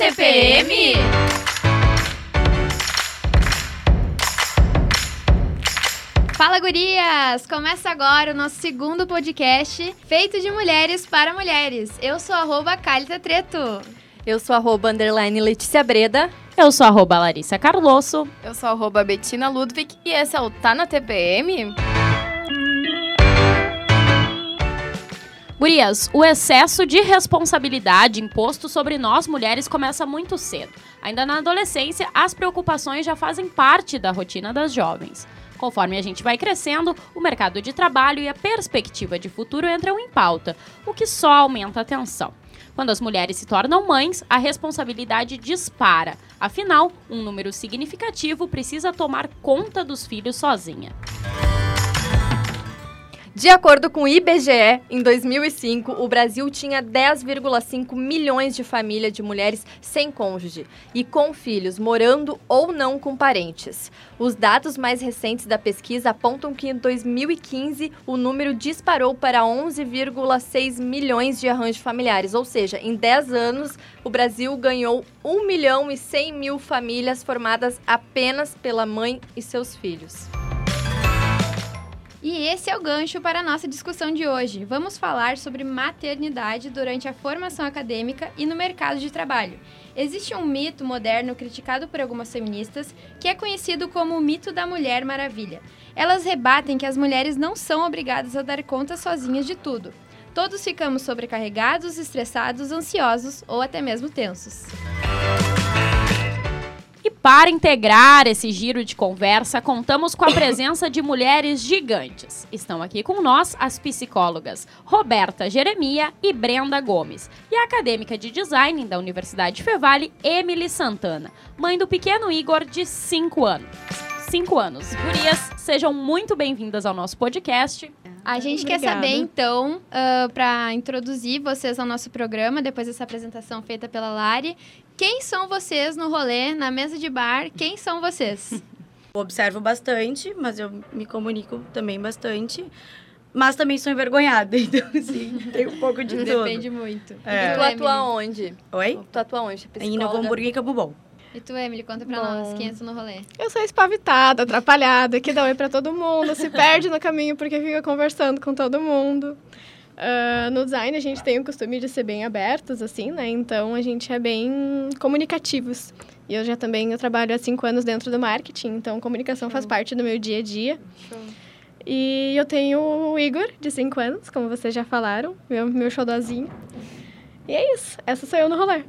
TPM? Fala, gurias! Começa agora o nosso segundo podcast feito de mulheres para mulheres. Eu sou arroba Calita Treto. Eu sou arroba underline Letícia Breda. Eu sou arroba Larissa Carlosso. Eu sou arroba Betina Ludwig e esse é o Tá na TPM? Gurias, o excesso de responsabilidade imposto sobre nós mulheres começa muito cedo. Ainda na adolescência, as preocupações já fazem parte da rotina das jovens. Conforme a gente vai crescendo, o mercado de trabalho e a perspectiva de futuro entram em pauta, o que só aumenta a tensão. Quando as mulheres se tornam mães, a responsabilidade dispara. Afinal, um número significativo precisa tomar conta dos filhos sozinha. De acordo com o IBGE, em 2005, o Brasil tinha 10,5 milhões de famílias de mulheres sem cônjuge e com filhos, morando ou não com parentes. Os dados mais recentes da pesquisa apontam que em 2015 o número disparou para 11,6 milhões de arranjos familiares, ou seja, em 10 anos o Brasil ganhou 1 milhão e 100 mil famílias formadas apenas pela mãe e seus filhos. E esse é o gancho para a nossa discussão de hoje. Vamos falar sobre maternidade durante a formação acadêmica e no mercado de trabalho. Existe um mito moderno criticado por algumas feministas que é conhecido como o mito da Mulher Maravilha. Elas rebatem que as mulheres não são obrigadas a dar conta sozinhas de tudo. Todos ficamos sobrecarregados, estressados, ansiosos ou até mesmo tensos. E para integrar esse giro de conversa, contamos com a presença de mulheres gigantes. Estão aqui com nós as psicólogas Roberta Jeremia e Brenda Gomes, e a acadêmica de design da Universidade Fevale, Emily Santana, mãe do pequeno Igor, de 5 anos. 5 anos. Gurias, sejam muito bem-vindas ao nosso podcast. A gente Obrigada. quer saber, então, uh, para introduzir vocês ao nosso programa, depois dessa apresentação feita pela Lari, quem são vocês no rolê, na mesa de bar? Quem são vocês? Observo bastante, mas eu me comunico também bastante. Mas também sou envergonhada, então, assim, tem um pouco de tudo. Depende muito. É. E tu Emily? atua onde? Oi? Tu atua onde? Em Novo? Hamburgo e Campo Bom. E tu, Emily, conta pra Bom. nós, quem é tu no rolê? Eu sou espavitada, atrapalhada, que dá oi pra todo mundo, se perde no caminho porque fica conversando com todo mundo. Ah, no design, a gente tem o costume de ser bem abertos, assim, né? Então, a gente é bem comunicativos. E eu já também eu trabalho há cinco anos dentro do marketing, então comunicação faz parte do meu dia a dia. E eu tenho o Igor, de cinco anos, como vocês já falaram, meu, meu xodózinho. E é isso, essa sou eu no rolê.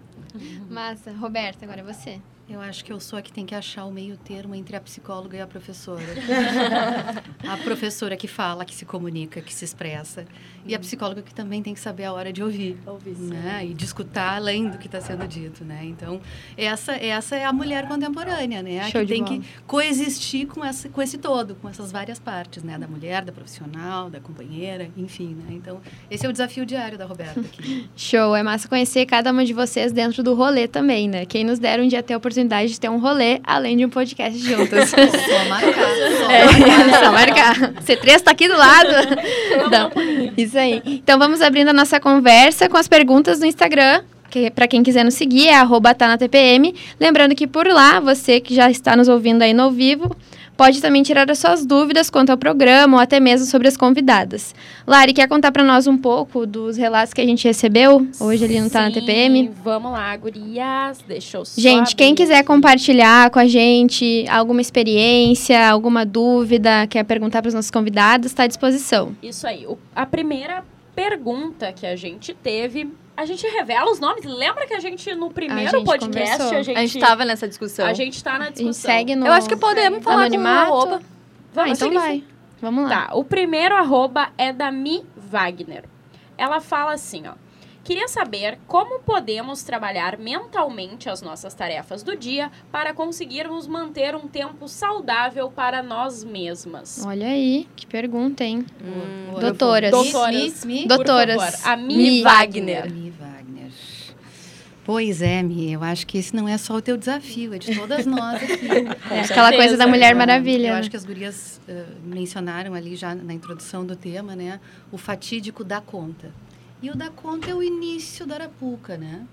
Massa. Roberta, agora é você. Eu acho que eu sou a que tem que achar o meio termo entre a psicóloga e a professora. a professora que fala, que se comunica, que se expressa. E a psicóloga que também tem que saber a hora de ouvir. Ouvir, sim. Né? E de escutar além do que está sendo dito, né? Então, essa, essa é a mulher contemporânea, né? A Show que tem bola. que coexistir com, essa, com esse todo, com essas várias partes, né? Da mulher, da profissional, da companheira, enfim, né? Então, esse é o desafio diário da Roberta aqui. Show, é massa conhecer cada uma de vocês dentro do rolê também, né? Quem nos der um dia ter a oportunidade de ter um rolê, além de um podcast juntas. Só marcar. Só É, só marcar. C3 tá aqui do lado. Não, isso aí. Então vamos abrindo a nossa conversa com as perguntas do Instagram. Que, para quem quiser nos seguir, é arroba tá na TPM. Lembrando que por lá, você que já está nos ouvindo aí no ao vivo, pode também tirar as suas dúvidas quanto ao programa ou até mesmo sobre as convidadas. Lari, quer contar para nós um pouco dos relatos que a gente recebeu hoje ali no Tá na Sim, TPM? Vamos lá, gurias. Deixa eu só Gente, quem quiser compartilhar com a gente alguma experiência, alguma dúvida, quer perguntar para os nossos convidados, está à disposição. Isso aí. O- a primeira pergunta que a gente teve, a gente revela os nomes. Lembra que a gente no primeiro gente podcast conversou. a gente A gente tava nessa discussão. a gente tá na A discussão. segue no Eu acho que podemos falar anonimato. com o arroba. Ah, então vai. Vamos lá. Tá, o primeiro arroba é da Mi Wagner. Ela fala assim, ó. Queria saber como podemos trabalhar mentalmente as nossas tarefas do dia para conseguirmos manter um tempo saudável para nós mesmas. Olha aí, que pergunta, hein? Hum, Doutoras. Doutoras. Mi, Doutoras. favor, a Mi, Mi Wagner. Mi Wagner. Pois é, Mi, eu acho que esse não é só o teu desafio, é de todas nós aqui. É, aquela coisa da Mulher Maravilha. Eu né? acho que as gurias eh, mencionaram ali já na introdução do tema, né? O fatídico dar conta. E o dar conta é o início da arapuca, né?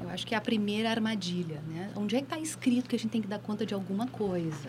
Eu acho que é a primeira armadilha, né? Onde é que está escrito que a gente tem que dar conta de alguma coisa?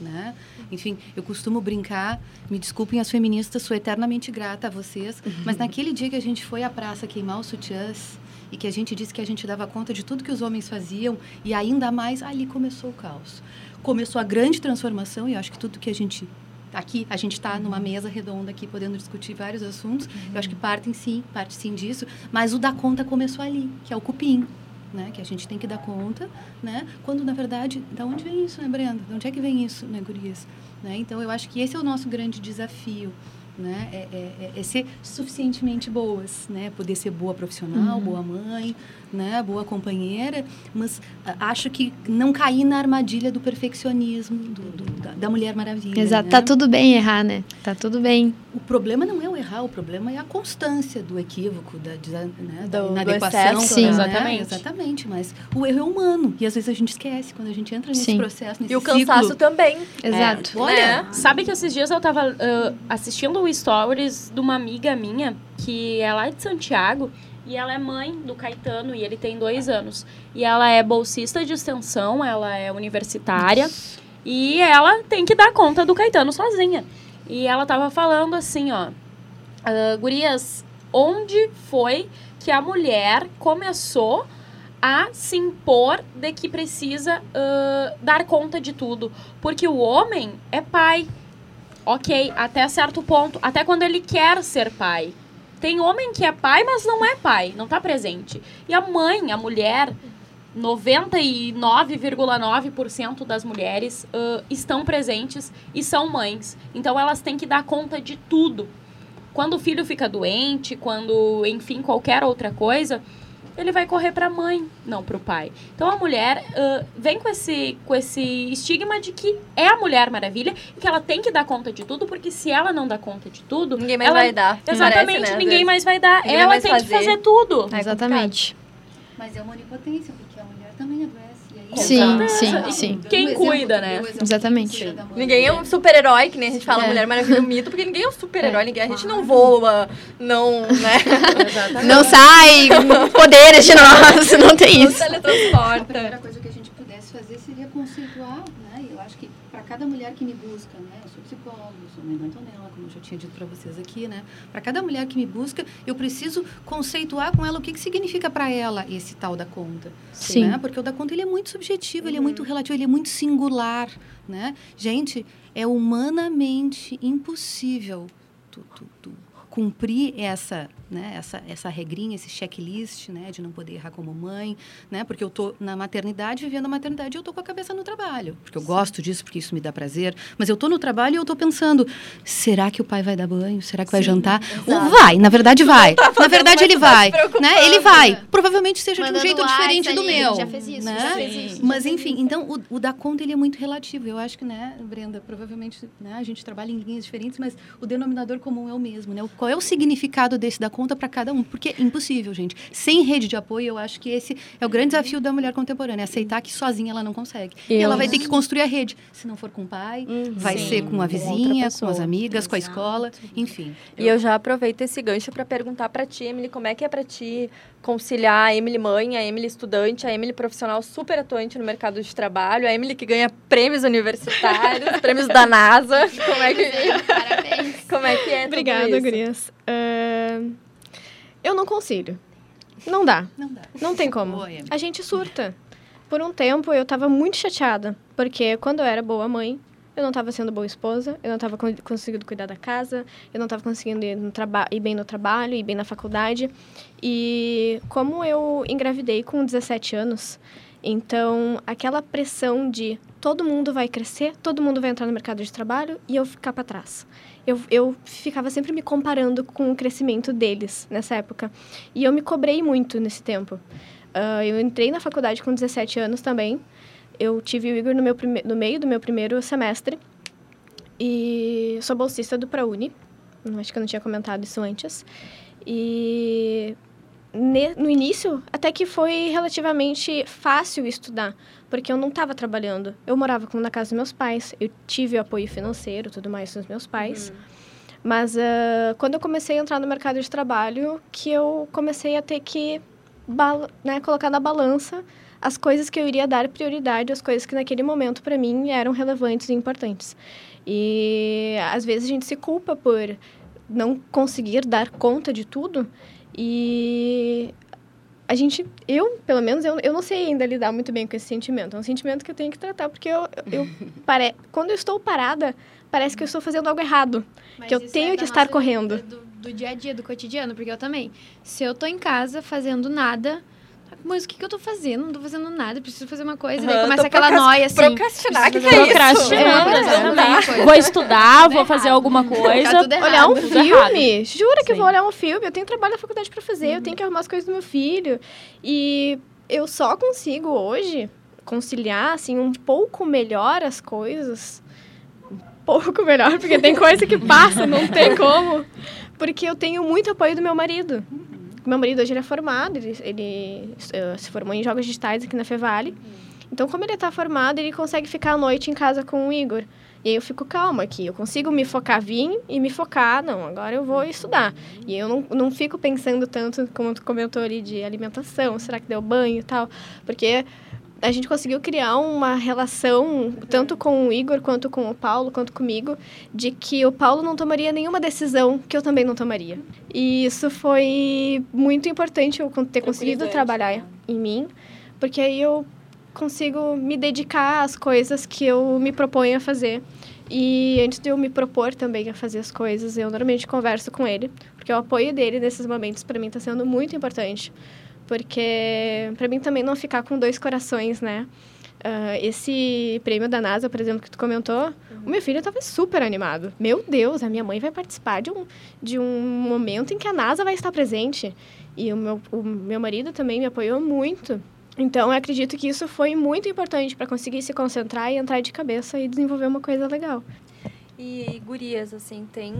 Né? Enfim, eu costumo brincar, me desculpem as feministas, sou eternamente grata a vocês, mas naquele dia que a gente foi à praça queimar os sutiãs e que a gente disse que a gente dava conta de tudo que os homens faziam e ainda mais, ali começou o caos. Começou a grande transformação e acho que tudo que a gente aqui a gente está numa mesa redonda aqui podendo discutir vários assuntos. Eu acho que partem sim parte sim disso. Mas o da conta começou ali que é o cupim né? Que a gente tem que dar conta né? Quando na verdade da onde vem isso né Brenda? De onde é que vem isso né Gurias? Né? Então eu acho que esse é o nosso grande desafio né é, é, é ser suficientemente boas né poder ser boa profissional uhum. boa mãe né boa companheira mas acho que não cair na armadilha do perfeccionismo do, do, da, da, mulher maravilha exato né? tá tudo bem errar né tá tudo bem o problema não é o errar o problema é a constância do equívoco da, né, da do, inadequação do Sim. né? Exatamente. exatamente mas o erro é humano e às vezes a gente esquece quando a gente entra nesse Sim. processo nesse E o cansaço ciclo. também. exato Olha, Sabe que esses dias eu tava uh, assistindo o stories de uma amiga minha, que é lá de Santiago, e ela é mãe do Caetano, e ele tem dois anos. E ela é bolsista de extensão, ela é universitária, e ela tem que dar conta do Caetano sozinha. E ela tava falando assim, ó, "Ah, gurias, onde foi que a mulher começou a se impor de que precisa ah, dar conta de tudo? Porque o homem é pai, ok, até certo ponto, até quando ele quer ser pai. Tem homem que é pai, mas não é pai, não tá presente. E a mãe, a mulher, 99,9% das mulheres ãh, estão presentes e são mães. Então elas têm que dar conta de tudo. Quando o filho fica doente, quando, enfim, qualquer outra coisa, ele vai correr para a mãe, não para o pai. Então a mulher ãh, vem com esse, com esse estigma de que é a Mulher Maravilha e que ela tem que dar conta de tudo, porque se ela não dá conta de tudo, ninguém mais ela- vai dar. Exatamente, Parece, né, ninguém mais vai dar. Ninguém ela tem que fazer. fazer tudo. É exatamente mas é uma onipotência porque a mulher também adoece aí Sim, sim, sim. Quem exemplo, cuida, né? Exatamente. Ninguém é um super-herói, que nem a gente fala É. Mulher Maravilha mito, porque ninguém é um super-herói, É, ninguém, a gente não voa, não, né? Exatamente. não sai poderes de nós não tem Não isso A teletransporta. primeira coisa que a gente pudesse fazer seria conceituar, né? Eu acho que para cada mulher que me busca, né? Sou psicóloga, sou mãe da Antonella, como eu já tinha dito para vocês aqui, né? Para cada mulher que me busca, eu preciso conceituar com ela o que, que significa para ela esse tal da conta. Sim. Né? Porque o da conta ele é muito subjetivo, ele é muito relativo, ele é muito singular, né? Gente, é humanamente impossível tu, tu, tu cumprir essa, né, essa, essa regrinha, esse checklist, né, de não poder errar como mãe, né, porque eu tô na maternidade, vivendo a maternidade, eu tô com a cabeça no trabalho, porque eu gosto disso, porque isso me dá prazer, mas eu tô no trabalho e eu tô pensando, será que o pai vai dar banho? Será que vai jantar? Ou vai, na verdade vai. na verdade ele vai, né? Ele vai. Provavelmente seja de um Mandando jeito diferente do ali, meu. já fez isso, né? já fez isso, já Mas enfim, então o, o da conta ele é muito relativo. Eu acho que, né, Brenda, provavelmente, né, a gente trabalha em linhas diferentes, mas o denominador comum é o mesmo, né? O- Qual é o significado desse da conta para cada um? Porque é impossível, gente. Sem rede de apoio, eu acho que esse é o grande desafio da mulher contemporânea, aceitar que sozinha ela não consegue. E ela vai ter que construir a rede. Se não for com o pai, vai Sim, ser com a com vizinha, com as pessoa. amigas, com a escola, enfim. E eu já aproveito esse gancho para perguntar para ti, Emily, como é que é para ti conciliar a Emily mãe, a Emily estudante, a Emily profissional super atuante no mercado de trabalho, a Emily que ganha prêmios universitários, prêmios da NASA. Como é que, parabéns como é, que é tudo Obrigada, gurias. Ahn, eu não concilio. Não dá. Não dá. Não tem como. Boa. A gente surta. Por um tempo, eu tava muito chateada. Porque quando eu era boa mãe, eu não tava sendo boa esposa, eu não tava con- conseguindo cuidar da casa, eu não tava conseguindo ir, ir bem no trabalho, ir bem na faculdade. E como eu engravidei com 17 anos, então aquela pressão de todo mundo vai crescer, todo mundo vai entrar no mercado de trabalho e eu ficar para trás. Eu, eu ficava sempre me comparando com o crescimento deles nessa época. E eu me cobrei muito nesse tempo. Ah, eu entrei na faculdade com 17 anos também. Eu tive o Igor no, meu prime- no meio do meu primeiro semestre. E sou bolsista do ProUni. Acho que eu não tinha comentado isso antes. E no início, até que foi relativamente fácil estudar, porque eu não estava trabalhando. Eu morava na casa dos meus pais, eu tive o apoio financeiro, tudo mais dos meus pais. Mas ah, quando eu comecei a entrar no mercado de trabalho, que eu comecei a ter que né, colocar na balança as coisas que eu iria dar prioridade, as coisas que naquele momento para mim eram relevantes e importantes. E às vezes a gente se culpa por não conseguir dar conta de tudo e a gente, eu, pelo menos, eu, eu não sei ainda lidar muito bem com esse sentimento. É um sentimento que eu tenho que tratar, porque eu, eu pare... quando eu estou parada, parece que eu estou fazendo algo errado. que eu isso tenho é que estar nossa- correndo. Do, do dia a dia, do cotidiano, porque eu também. Se eu tô em casa fazendo nada, mas o que, que eu tô fazendo? Não tô fazendo nada, preciso fazer uma coisa. daí Aham, começa aquela noia, assim. Procrastinar, que que é uma isso? É. Vou estudar, vou fazer alguma coisa. Tá. Olhar um tudo filme. Jura que eu Sim. vou olhar um filme? Eu tenho trabalho da faculdade para fazer, eu tenho que arrumar as coisas do meu filho. E eu só consigo hoje conciliar assim um pouco melhor as coisas. Um pouco melhor, porque tem coisa que passa, não tem como. Porque eu tenho muito apoio do meu marido. Meu marido hoje ele é formado, ele, ele eh, se formou em jogos digitais aqui na Fevale. Então, como ele está formado, ele consegue ficar à noite em casa com o Igor. E aí eu fico calma aqui, eu consigo me focar, vir e me focar, não, agora eu vou estudar. E eu não, não fico pensando tanto, como tu comentou ali, de alimentação, será que deu banho e tal, porque a gente conseguiu criar uma relação, tanto com o Igor, quanto com o Paulo, quanto comigo, de que o Paulo não tomaria nenhuma decisão que eu também não tomaria. E isso foi muito importante eu ter conseguido trabalhar em mim, porque aí eu consigo me dedicar às coisas que eu me proponho a fazer. E antes de eu me propor também a fazer as coisas, eu normalmente converso com ele, porque o apoio dele nesses momentos para mim está sendo muito importante, porque para mim também não ficar com dois corações, né? Ah, esse prêmio da NASA, por exemplo, que tu comentou, o meu filho estava super animado. Meu Deus, a minha mãe vai participar de um, de um momento em que a NASA vai estar presente. E o meu, o meu marido também me apoiou muito. Então, eu acredito que isso foi muito importante para conseguir se concentrar e entrar de cabeça e desenvolver uma coisa legal. E, gurias, assim, tem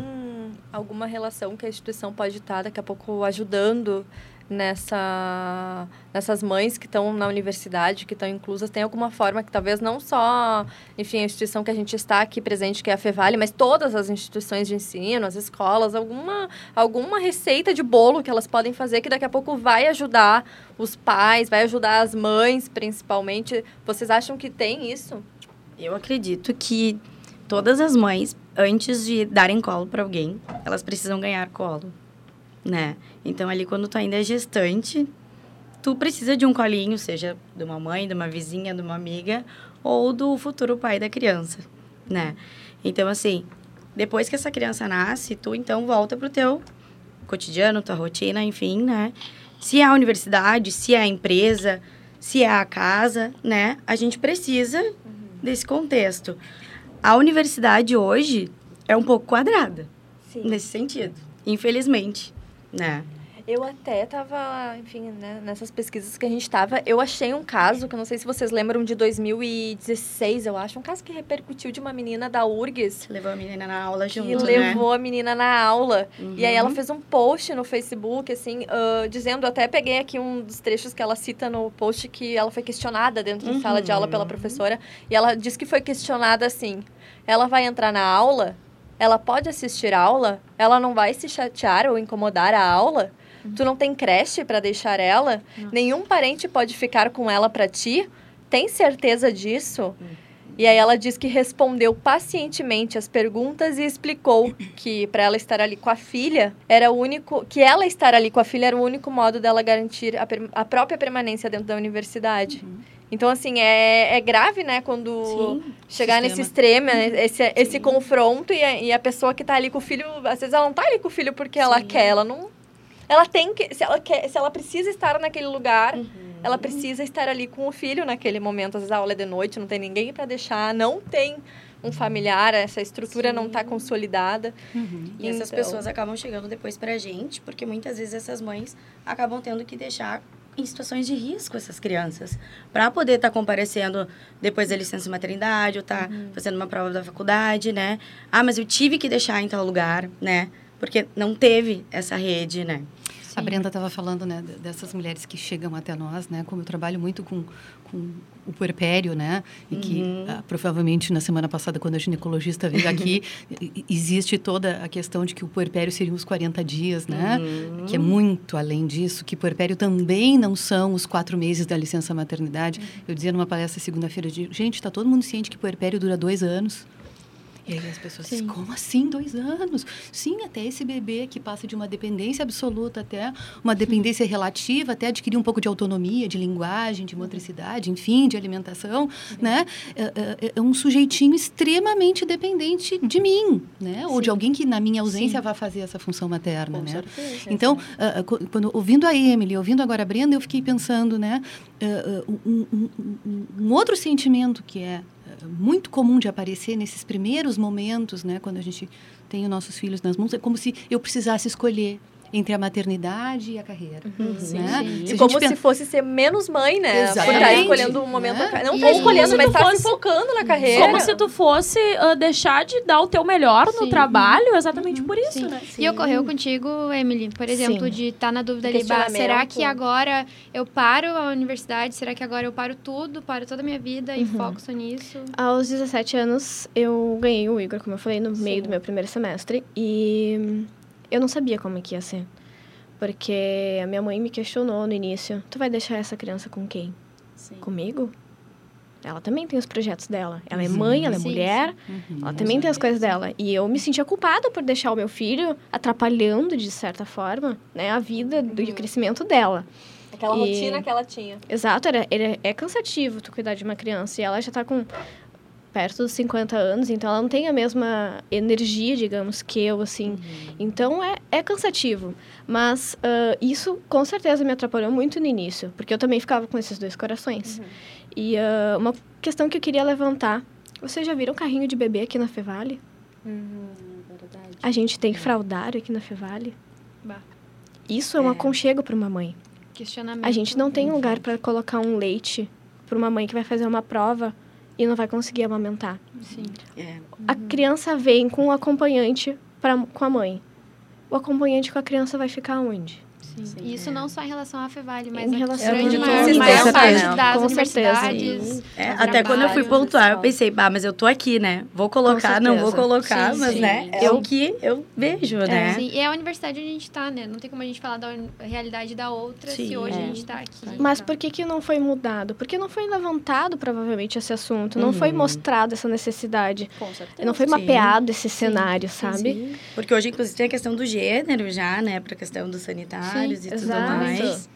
alguma relação que a instituição pode estar daqui a pouco ajudando nessa, nessas mães que estão na universidade, que estão inclusas? Tem alguma forma que talvez não só, enfim, a instituição que a gente está aqui presente, que é a Fevale, mas todas as instituições de ensino, as escolas, alguma, alguma receita de bolo que elas podem fazer que daqui a pouco vai ajudar os pais, vai ajudar as mães, principalmente. Vocês acham que tem isso? Eu acredito que todas as mães, antes de darem colo para alguém, elas precisam ganhar colo, né? Então, ali, quando tu ainda é gestante, tu precisa de um colinho, seja de uma mãe, de uma vizinha, de uma amiga, ou do futuro pai da criança, né? Então, assim, depois que essa criança nasce, tu, então, volta pro teu cotidiano, tua rotina, enfim, né? Se é a universidade, se é a empresa, se é a casa, né? A gente precisa desse contexto. A universidade hoje é um pouco quadrada Sim. nesse sentido, infelizmente, né? Eu até tava, enfim, né, nessas pesquisas que a gente tava, eu achei um caso, que eu não sei se vocês lembram de 2016, eu acho, um caso que repercutiu de uma menina da URGS, Levou a menina na aula que junto, né? levou a menina na aula. E aí ela Uhum. fez um post no Facebook, assim, ah, dizendo, até peguei aqui um dos trechos que ela cita no post, que ela foi questionada dentro da sala de aula pela Uhum. professora, e ela disse que foi questionada assim, ela vai entrar na aula, ela pode assistir a aula, ela não vai se chatear ou incomodar a aula, tu não tem creche para deixar ela, nenhum parente pode ficar com ela para ti, tem certeza disso? E aí ela diz que respondeu pacientemente as perguntas e explicou que para ela estar ali com a filha era o único, que ela estar ali com a filha era o único modo dela garantir a, a própria permanência dentro da universidade. Então assim é, é grave, né, quando Sim. chegar Sistema. nesse extremo, né, esse, esse confronto e a, e a pessoa que tá ali com o filho, às vezes ela não tá ali com o filho porque ela Sim. quer, ela não ela tem que, se ela quer, se ela precisa estar naquele lugar, Uhum. ela precisa estar ali com o filho naquele momento. Às vezes a aula é de noite, não tem ninguém para deixar, não tem um familiar, essa estrutura não está consolidada. E essas Então- pessoas acabam chegando depois pra gente, porque muitas vezes essas mães acabam tendo que deixar em situações de risco essas crianças, para poder estar comparecendo depois da licença maternidade, ou tá fazendo uma prova da faculdade, né? Ah, mas eu tive que deixar em tal lugar, né? Porque não teve essa rede, né? A Brenda estava falando, né, dessas mulheres que chegam até nós, né? Como eu trabalho muito com, com o puerpério, né? E que ah, provavelmente na semana passada, quando a ginecologista veio aqui, existe toda a questão de que o puerpério seriam os 40 dias, né? Que é muito além disso, que puerpério também não são os quatro meses da licença maternidade. Eu dizia numa palestra segunda-feira, gente, está todo mundo ciente que puerpério dura dois anos. E aí as pessoas dizem, como assim dois anos? Sim, até esse bebê que passa de uma dependência absoluta até uma dependência relativa, até adquirir um pouco de autonomia, de linguagem, de motricidade, enfim, de alimentação, né? É, é- é um sujeitinho extremamente dependente de mim, né? Ou de alguém que na minha ausência vai fazer essa função materna, Com né? certeza. Então, qu- quando ouvindo a Emily, ouvindo agora a Brenda, eu fiquei pensando, né, ah, um, um- um- um outro sentimento que é muito comum de aparecer nesses primeiros momentos, né, quando a gente tem os nossos filhos nas mãos, é como se eu precisasse escolher entre a maternidade e a carreira, né? Se E como gente se fosse ser menos mãe, né? Por estar Exatamente, escolhendo um momento. da ca- Não tá escolhendo, mas tá se focando na carreira. Como se tu fosse ah, deixar de dar o teu melhor no Sim. trabalho, exatamente por isso, Sim. né? E ocorreu contigo, Emily, por exemplo, Sim. de estar na dúvida ali, será que agora eu paro a universidade? Será que agora eu paro tudo, paro toda a minha vida e foco só nisso? Aos 17 anos, eu ganhei o Igor, como eu falei, no meio do meu primeiro semestre. E eu não sabia como é que ia ser. Porque a minha mãe me questionou no início. Tu vai deixar essa criança com quem? Sim. Comigo? Ela também tem os projetos dela. Ela é mãe, ela é Sim, mulher. Uhum. Ela também tem as coisas dela. E eu me sentia culpada por deixar o meu filho atrapalhando, de certa forma, né, a vida do, e o crescimento dela. Aquela E- rotina que ela tinha. Exato, era, era- é cansativo tu cuidar de uma criança. E ela já tá com perto dos 50 anos, então ela não tem a mesma energia, digamos, que eu, assim. Então é, é cansativo. Mas ah, isso com certeza me atrapalhou muito no início, porque eu também ficava com esses dois corações. E ah, uma questão que eu queria levantar: vocês já viram carrinho de bebê aqui na Fevale? A gente tem fraldário aqui na Fevale. Bah. Isso é um aconchego para uma mãe. Questionamento. A gente não tem lugar para colocar um leite para uma mãe que vai fazer uma prova e não vai conseguir amamentar. Sim. É. A criança vem com o acompanhante pra, com a mãe. O acompanhante com a criança vai ficar onde? Sim. E isso não só em relação à Fevale, mas Em a relação grande a maior, todos, maior com parte certeza. das Com certeza. universidades. É, até quando eu fui pontuar, eu pensei, bah, mas eu tô aqui, né? Vou colocar, não vou certeza. colocar, Sim, mas, sim. né? É Eu- o que eu vejo, né? Sim, e é a universidade onde a gente tá, né? Não tem como a gente falar da realidade da outra se hoje É. a gente tá aqui. Mas tá. por que, que não foi mudado? Porque não foi levantado, provavelmente, esse assunto. Não foi mostrado essa necessidade. Com certeza. Não foi Sim. mapeado esse cenário, sabe? Porque hoje, inclusive, tem a questão do gênero já, né? Pra questão dos Sim, e tudo mais.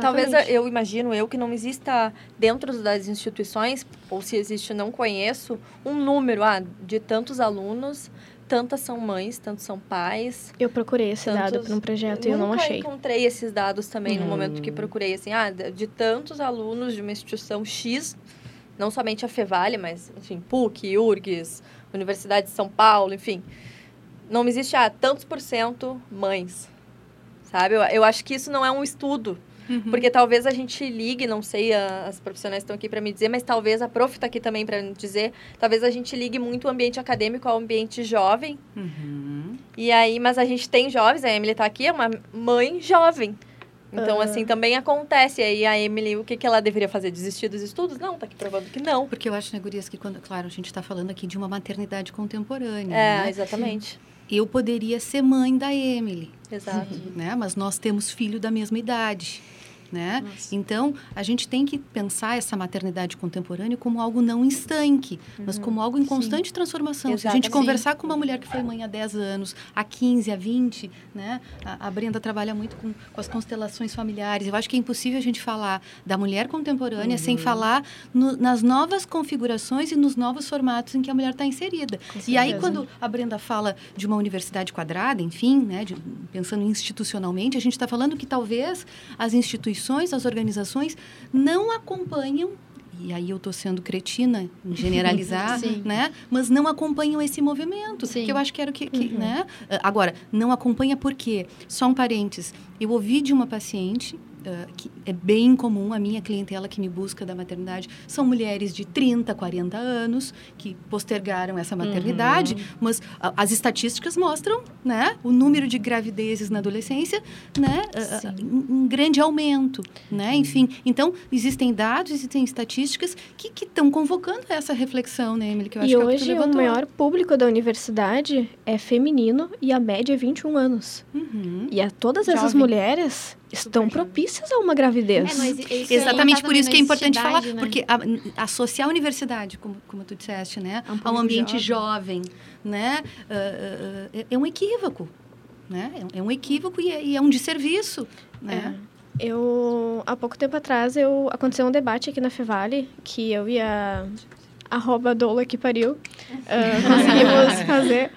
Talvez Exatamente. eu imagino eu que não exista dentro das instituições, ou se existe não conheço, um número ah, de tantos alunos, tantas são mães, tantos são pais. Eu procurei esse dado Tantos- para um projeto e eu não achei. encontrei esses dados também no Uhum. momento que procurei, assim, ah, de de tantos alunos de uma instituição X, não somente a Fevale, mas, enfim, PUC, URGS, Universidade de São Paulo, enfim. Não existe, ah, tantos por cento mães, sabe? Eu, eu acho que isso não é um estudo. Porque talvez a gente ligue, não sei, a- as profissionais estão aqui para me dizer, mas talvez a prof está aqui também para me dizer, talvez a gente ligue muito o ambiente acadêmico ao ambiente jovem, Uhum. e aí, mas a gente tem jovens, a Emily tá aqui, é uma mãe jovem. Então, Ah. assim, também acontece. E aí, a Emily, o que, que ela deveria fazer? Desistir dos estudos? Não, tá aqui provando que não. Porque eu acho, né, Gurias, que quando, claro, a gente está falando aqui de uma maternidade contemporânea, É, né? exatamente. Eu poderia ser mãe da Emily, Exato. né? Mas nós temos filho da mesma idade, né? Então, a gente tem que pensar essa maternidade contemporânea como algo não estanque, mas como algo em constante transformação. Se a gente conversar com uma mulher que foi mãe há 10 anos, há 15, há 20, né? A, a Brenda trabalha muito com, com as constelações familiares. Eu acho que é impossível a gente falar da mulher contemporânea sem falar no- nas novas configurações e nos novos formatos em que a mulher está inserida. E aí, quando a Brenda fala de uma universidade quadrada, enfim, né, de- pensando institucionalmente, a gente está falando que talvez as instituições, as organizações não acompanham e aí eu estou sendo cretina em generalizar, né? Mas não acompanham esse movimento, Sim. que eu acho que era o que, que, né? Ah, Agora, não acompanha por quê? Só um parênteses. Eu ouvi de uma paciente uh, que é bem comum, a minha clientela que me busca da maternidade são mulheres de 30, 40 anos que postergaram essa maternidade, uhum. mas uh, as estatísticas mostram, né, o número de gravidezes na adolescência, né, uh, um grande aumento, né, enfim. Então, existem dados, existem estatísticas que estão convocando essa reflexão, né, Emily, que eu acho e que hoje o maior público da universidade é feminino e a média é 21 anos. Uhum. E a todas Jovem. essas mulheres estão propícias a uma gravidez. É, Exatamente por isso que é importante falar, né? porque a, associar a universidade, como, como tu disseste, né, é um ao ambiente jovem, jovem né, uh, uh, é um equívoco, né, é, um equívoco e é, e é um desserviço, né. É. Eu, há pouco tempo atrás, eu, aconteceu um debate aqui na Fevale, que eu e a arroba doula que pariu, uh, conseguimos fazer,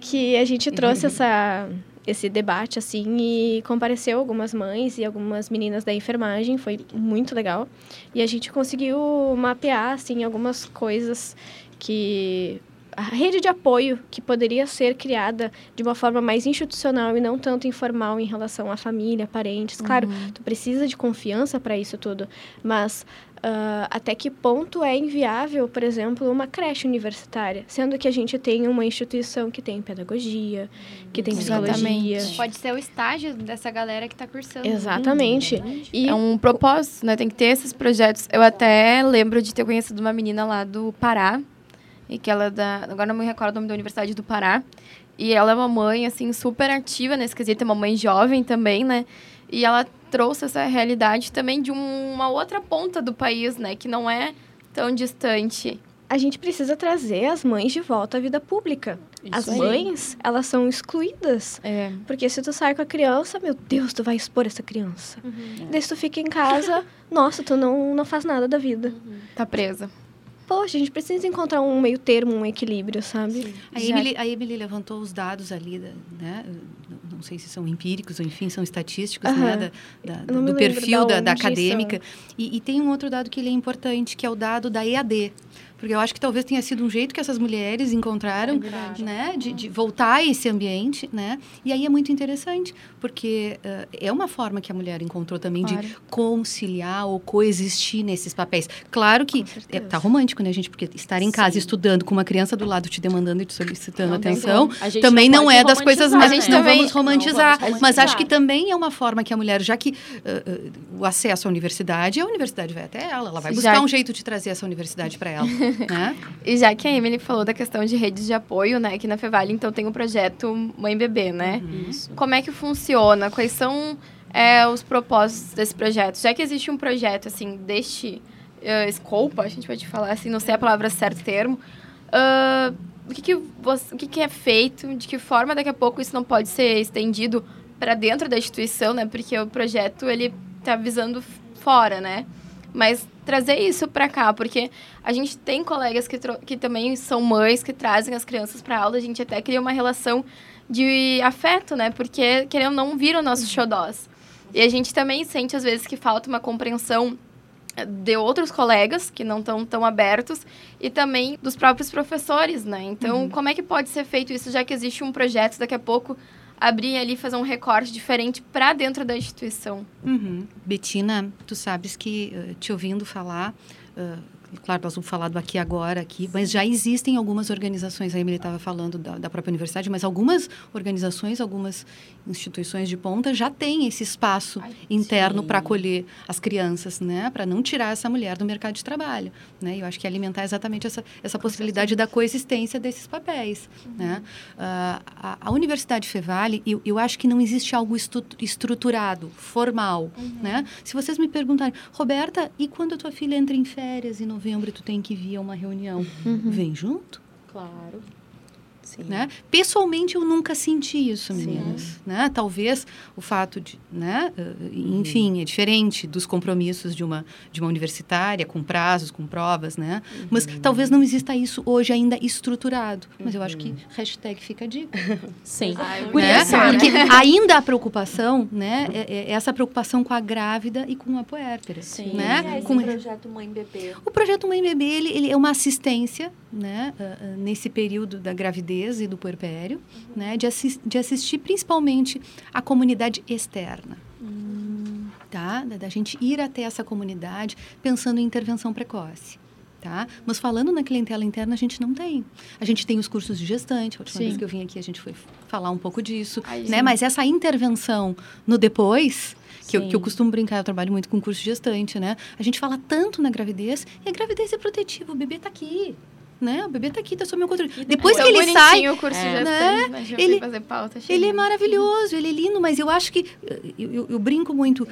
que a gente trouxe essa esse debate assim e compareceu algumas mães e algumas meninas da enfermagem, foi muito legal. E a gente conseguiu mapear assim algumas coisas que a rede de apoio que poderia ser criada de uma forma mais institucional e não tanto informal em relação à família, parentes. Claro, uhum. tu precisa de confiança para isso tudo, mas Uh, até que ponto é inviável, por exemplo, uma creche universitária, sendo que a gente tem uma instituição que tem pedagogia, que tem Exatamente. psicologia. Pode ser o estágio dessa galera que está cursando. Exatamente. Hum, e é um propósito, né? Tem que ter esses projetos. Eu até lembro de ter conhecido uma menina lá do Pará, e que ela é da, agora não me recordo o nome da Universidade do Pará, e ela é uma mãe assim super ativa nesse quesito, é uma mãe jovem também, né? E ela trouxe essa realidade também de uma outra ponta do país, né? Que não é tão distante. A gente precisa trazer as mães de volta à vida pública. Isso as aí. mães, elas são excluídas. É. Porque se tu sai com a criança, meu Deus, tu vai expor essa criança. Uhum. Daí se tu fica em casa, nossa, tu não, não faz nada da vida. Uhum. Tá presa poxa, a gente precisa encontrar um meio termo, um equilíbrio, sabe? A Emily, a Emily levantou os dados ali, né? Não sei se são empíricos ou, enfim, são estatísticos, né? Da, da, do perfil da, da acadêmica. E, e, tem um outro dado que ele é importante, que é o dado da EAD. Porque eu acho que talvez tenha sido um jeito que essas mulheres encontraram, é né? De, de, voltar a esse ambiente, né? E aí é muito interessante, porque uh, é uma forma que a mulher encontrou também claro. de conciliar ou coexistir nesses papéis. Claro que é, tá romântico, né, gente? Porque estar em casa Sim. estudando com uma criança do lado te demandando e te solicitando não, atenção, também não, não é das coisas mais... A gente não vamos romantizar. Não vamos mas acho que também é uma forma que a mulher, já que uh, uh, o acesso à universidade, a universidade vai até ela, ela vai buscar já... um jeito de trazer essa universidade para ela. né? E já que a Emily falou da questão de redes de apoio, né, aqui na Fevale, então tem o projeto Mãe Bebê, né? Uhum. Como é que funciona? Quais são é, os propósitos desse projeto? Já que existe um projeto, assim, deste uh, scope, a gente pode falar assim, não sei a palavra certo termo, uh, o, que, que, você, o que, que é feito? De que forma daqui a pouco isso não pode ser estendido para dentro da instituição, né? Porque o projeto, ele está visando fora, né? Mas trazer isso para cá, porque a gente tem colegas que, que também são mães, que trazem as crianças para aula, a gente até cria uma relação de afeto, né? Porque, querendo não, viram nossos xodós. E a gente também sente, às vezes, que falta uma compreensão de outros colegas que não estão tão abertos e também dos próprios professores, né? Então, uhum. como é que pode ser feito isso, já que existe um projeto daqui a pouco abrir ali, fazer um recorte diferente para dentro da instituição. Uhum. Betina, tu sabes que, uh, te ouvindo falar, uh, claro, nós vamos falar do aqui agora aqui, mas já existem algumas organizações, a Emily estava falando da, da, própria universidade, mas algumas organizações, algumas instituições de ponta já têm esse espaço Ai, interno para acolher as crianças, né? Para não tirar essa mulher do mercado de trabalho, né? Eu acho que alimentar exatamente essa, essa possibilidade da coexistência desses papéis, uhum. né? Uh, a, a, Universidade Fevale, eu, eu acho que não existe algo estu, estruturado, formal, uhum. né? Se vocês me perguntarem, Roberta, e quando a tua filha entra em férias e não novembro tu tem que vir a uma reunião. Uhum. Vem junto? Claro. Sim. Né? Pessoalmente, eu nunca senti isso, meninas. Né? Talvez o fato de, né? Uhum. enfim, é diferente dos compromissos de uma, de uma universitária, com prazos, com provas, né? Uhum. Mas talvez não exista isso hoje ainda estruturado. Mas eu acho que uhum. hashtag fica a dica. Sim. Ai, né? Porque ainda a preocupação, né? É, é essa preocupação com a grávida e com a puérpera. Sim. Né? É esse com... projeto Mãe Bebê? O projeto Mãe Bebê, ele, ele é uma assistência, né? Uh, uh, nesse período da gravidez gravidez e do puerpério, né, de, assi de assistir principalmente a comunidade externa. Uhum. tá? Da, da gente ir até essa comunidade pensando em intervenção precoce. Tá? Mas falando na clientela interna, a gente não tem. A gente tem os cursos de gestante. A última Sim. vez que eu vim aqui, a gente foi falar um pouco disso. Ai, né? sim. Mas essa intervenção no depois, que eu, que eu costumo brincar, eu trabalho muito com curso de gestante, né? A gente fala tanto na gravidez, e a gravidez é protetiva, o bebê tá aqui. Né? O bebê tá aqui, tá sob meu controle. Depois que Tão ele sai, o curso É. né? Ele- fazer pauta, ele é maravilhoso, ele é lindo, mas eu acho que eu, eu- eu brinco muito.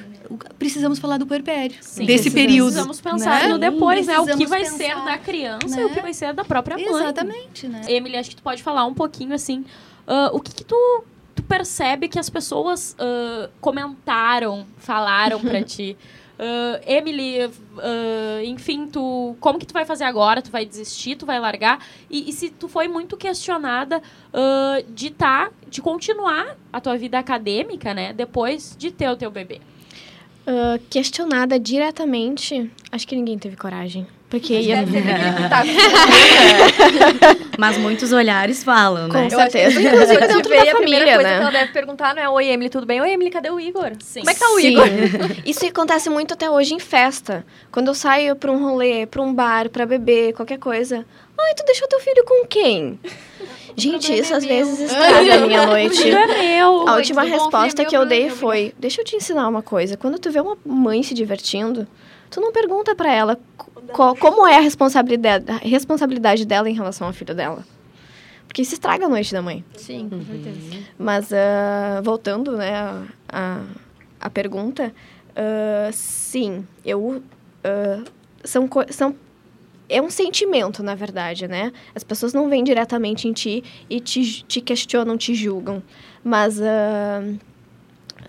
Precisamos falar do puerpério, Sim. desse Precisamos. período. Precisamos pensar né? no depois, né? O que vai pensar, ser da criança né? e o que vai ser da própria mãe. Exatamente, né? Emily, acho que tu pode falar um pouquinho assim. ah, o que, que tu, tu percebe que as pessoas ah, comentaram, falaram pra ti? Ah, Emily, ah, enfim, tu, como que tu vai fazer agora? Tu vai desistir? Tu vai largar? E, e se tu foi muito questionada ah, de tá, de continuar a tua vida acadêmica, né? Depois de ter o teu bebê. Questionada diretamente, acho que ninguém teve coragem. Porque ia... Mas muitos olhares falam, né? Com certeza. Inclusive Quando te vê, da a primeira família, coisa né? que ela deve perguntar não é Oi, Emily, tudo bem? Oi, Emily, cadê o Igor? Sim. Como é que tá o Sim. Igor? Isso acontece muito até hoje em festa. Quando eu saio pra um rolê, pra um bar, pra beber, qualquer coisa. Ai, tu deixou teu filho com quem? Gente, isso às vezes estraga a minha noite. é meu. A última resposta que eu dei foi: Deixa eu te ensinar uma coisa. Quando tu vê uma mãe se divertindo, tu não pergunta pra ela co- como é a responsabilidade, a responsabilidade dela em relação ao filho dela. Porque isso estraga a noite da mãe. Sim, com certeza. Mas, ah, voltando, né, a, a, pergunta, ah, sim, eu... ah, são, são... É um sentimento, na verdade, né? As pessoas não vêm diretamente em ti e te, te questionam, te julgam. Mas ah,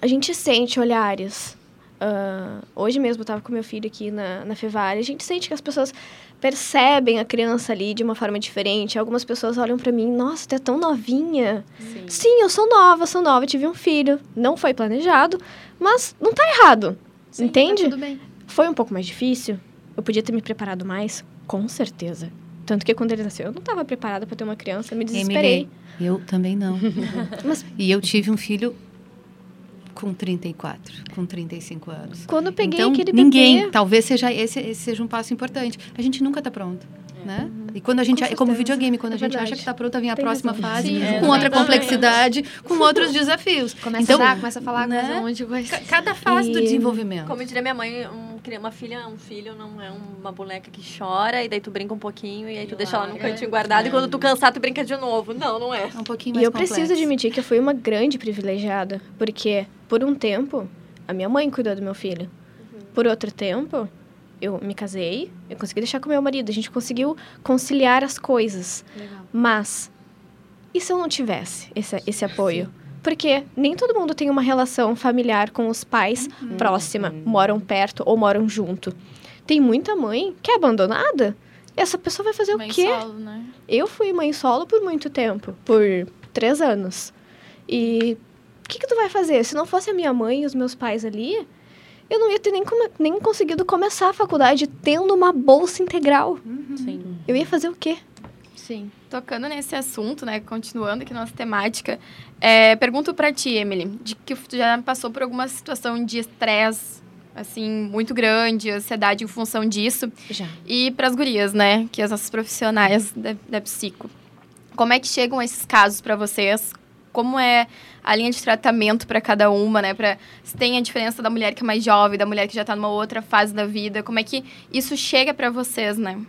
a gente sente olhares. Ah, hoje mesmo eu estava com meu filho aqui na, na Fevale. A gente sente que as pessoas percebem a criança ali de uma forma diferente. Algumas pessoas olham para mim, nossa, tu é tão novinha. Sim. Sim, eu sou nova, sou nova, tive um filho. Não foi planejado, mas não tá errado. entende? Tá tudo bem. Foi um pouco mais difícil. Eu podia ter me preparado mais, com certeza. Tanto que quando ele nasceu, eu não estava preparada para ter uma criança, me desesperei. Eu também não. Mas- E eu tive um filho com 34, com 35 anos. Quando eu peguei então, aquele ninguém, bebê, talvez seja esse, esse seja um passo importante. A gente nunca está pronto, né? E quando a gente, Com é como videogame, quando É a gente verdade. acha que está pronto, vem a Tem próxima razão. fase, Sim, com outra complexidade, com outros desafios. Começa Então, a dar, começa a falar né? coisa um monte de coisa. Ca- Cada fase do E- desenvolvimento. Como diria minha mãe, um uma filha, um filho não é uma boneca que chora, e daí tu brinca um pouquinho, e aí tu deixa ela num cantinho guardado, e quando tu cansar, tu brinca de novo. Não, não é. É um pouquinho E mais eu preciso complexo. admitir que eu fui uma grande privilegiada, porque por um tempo a minha mãe cuidou do meu filho. Por outro tempo, eu me casei, eu consegui deixar com meu marido, a gente conseguiu conciliar as coisas. Legal. Mas e se eu não tivesse esse, esse apoio? Porque nem todo mundo tem uma relação familiar com os pais próxima, moram perto ou moram junto. Tem muita mãe que é abandonada. Essa pessoa vai fazer Mãe o quê? solo, né? Eu fui mãe solo por muito tempo, por três anos. E o que, que tu vai fazer? Se não fosse a minha mãe e os meus pais ali, eu não ia ter nem, come- nem conseguido começar a faculdade tendo uma bolsa integral. Sim. Eu ia fazer o quê? Sim. Tocando nesse assunto, né, continuando aqui nossa temática, é, pergunto pra ti, Emily, de que tu já passou por alguma situação de estresse, assim, muito grande, ansiedade em função disso, Já. e pras gurias, né, que as nossas profissionais da, da psico. Como é que chegam esses casos pra vocês? Como é a linha de tratamento pra cada uma, né? Pra, se tem a diferença da mulher que é mais jovem, da mulher que já tá numa outra fase da vida, como é que isso chega pra vocês, né?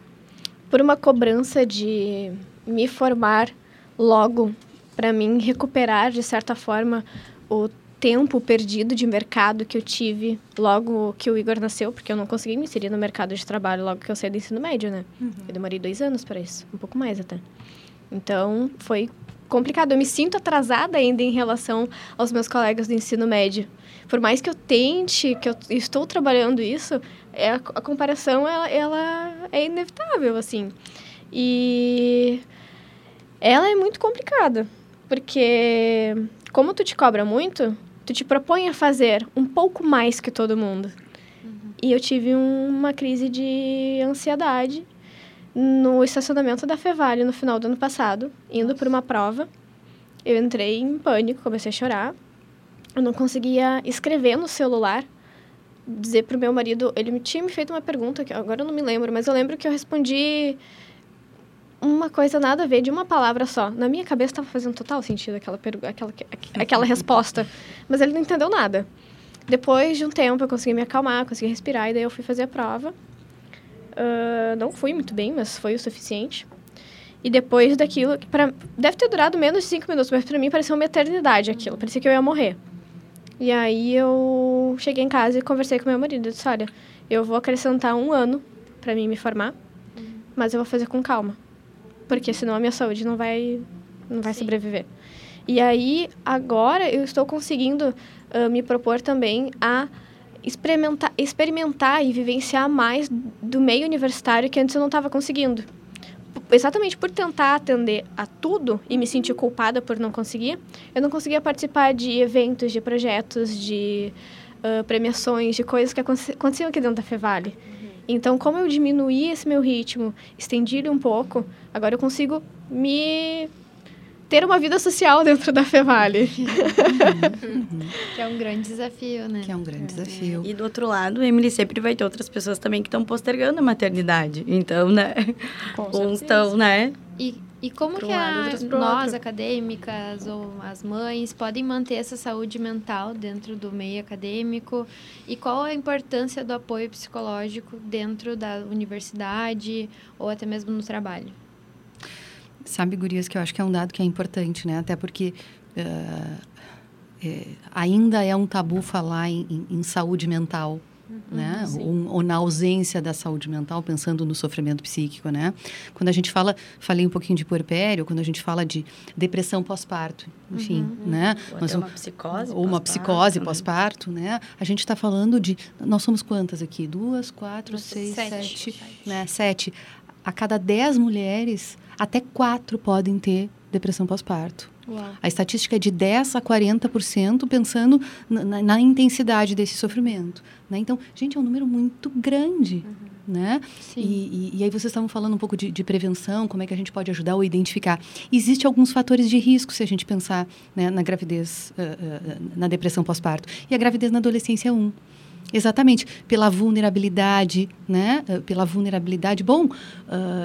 Por uma cobrança de me formar logo, para mim recuperar, de certa forma, o tempo perdido de mercado que eu tive logo que o Igor nasceu, porque eu não consegui me inserir no mercado de trabalho logo que eu saí do ensino médio, né? Eu demorei dois anos para isso, um pouco mais até. Então, foi complicado. Eu me sinto atrasada ainda em relação aos meus colegas do ensino médio. Por mais que eu tente, que eu estou trabalhando isso, é, a, comparação, ela, ela é inevitável, assim. E ela é muito complicada, porque como tu te cobra muito, tu te propõe a fazer um pouco mais que todo mundo. E eu tive uma crise de ansiedade no estacionamento da Fevale no final do ano passado, indo por uma prova. Eu entrei em pânico, comecei a chorar. Eu não conseguia escrever no celular dizer pro meu marido, ele tinha me feito uma pergunta que agora eu não me lembro, mas eu lembro que eu respondi uma coisa nada a ver, de uma palavra só. Na minha cabeça estava fazendo total sentido aquela, aquela, aquela resposta, mas ele não entendeu nada. Depois de um tempo eu consegui me acalmar, consegui respirar e daí eu fui fazer a prova. Uh, não fui muito bem, mas foi o suficiente. E depois daquilo, pra, deve ter durado menos de cinco minutos, mas para mim pareceu uma eternidade aquilo. Parecia que eu ia morrer. E aí eu cheguei em casa e conversei com meu marido. Eu disse, olha, eu vou acrescentar um ano para mim me formar, mas eu vou fazer com calma. Porque senão a minha saúde não vai, não vai sobreviver. E aí, agora, eu estou conseguindo uh, me propor também a experimentar, experimentar e vivenciar mais do meio universitário que antes eu não estava conseguindo exatamente por tentar atender a tudo e me sentir culpada por não conseguir, eu não conseguia participar de eventos, de projetos, de uh, premiações, de coisas que aconteciam aqui dentro da Fevale. Uhum. Então, como eu diminuí esse meu ritmo, estendi ele um pouco, agora eu consigo me ter uma vida social dentro da Fevale. Que é um grande desafio, né? Que é um grande é. desafio. E do outro lado, Emily sempre vai ter outras pessoas também que estão postergando a maternidade. Então, né? Com Uns estão, né? E, e como que a, nós, acadêmicas, ou as mães, podem manter essa saúde mental dentro do meio acadêmico? E qual a importância do apoio psicológico dentro da universidade ou até mesmo no trabalho? Sabe, Gurias, que eu acho que é um dado que é importante, né? Até porque uh, é, ainda é um tabu falar em, em, em saúde mental, uhum, né? Ou, ou, na ausência da saúde mental, pensando no sofrimento psíquico, né? Quando a gente fala, falei um pouquinho de puerpério, quando a gente fala de depressão pós-parto, enfim, uhum, né? Ou Nós, uma psicose Ou uma psicose né? pós-parto, né? A gente está falando de... Nós somos quantas aqui? Duas, quatro, seis, sete, sete, sete. Né? Sete. A cada dez mulheres até quatro podem ter depressão pós-parto. A estatística é de 10 a 40% pensando na, na, na, intensidade desse sofrimento. Né? Então, gente, é um número muito grande. Uhum. Né? E, e, e, aí vocês estavam falando um pouco de, de, prevenção, como é que a gente pode ajudar ou identificar. Existem alguns fatores de risco se a gente pensar né, na gravidez, uh, uh, na depressão pós-parto. E a gravidez na adolescência é um. Exatamente, pela vulnerabilidade, né? Uh, pela vulnerabilidade. Bom, uh,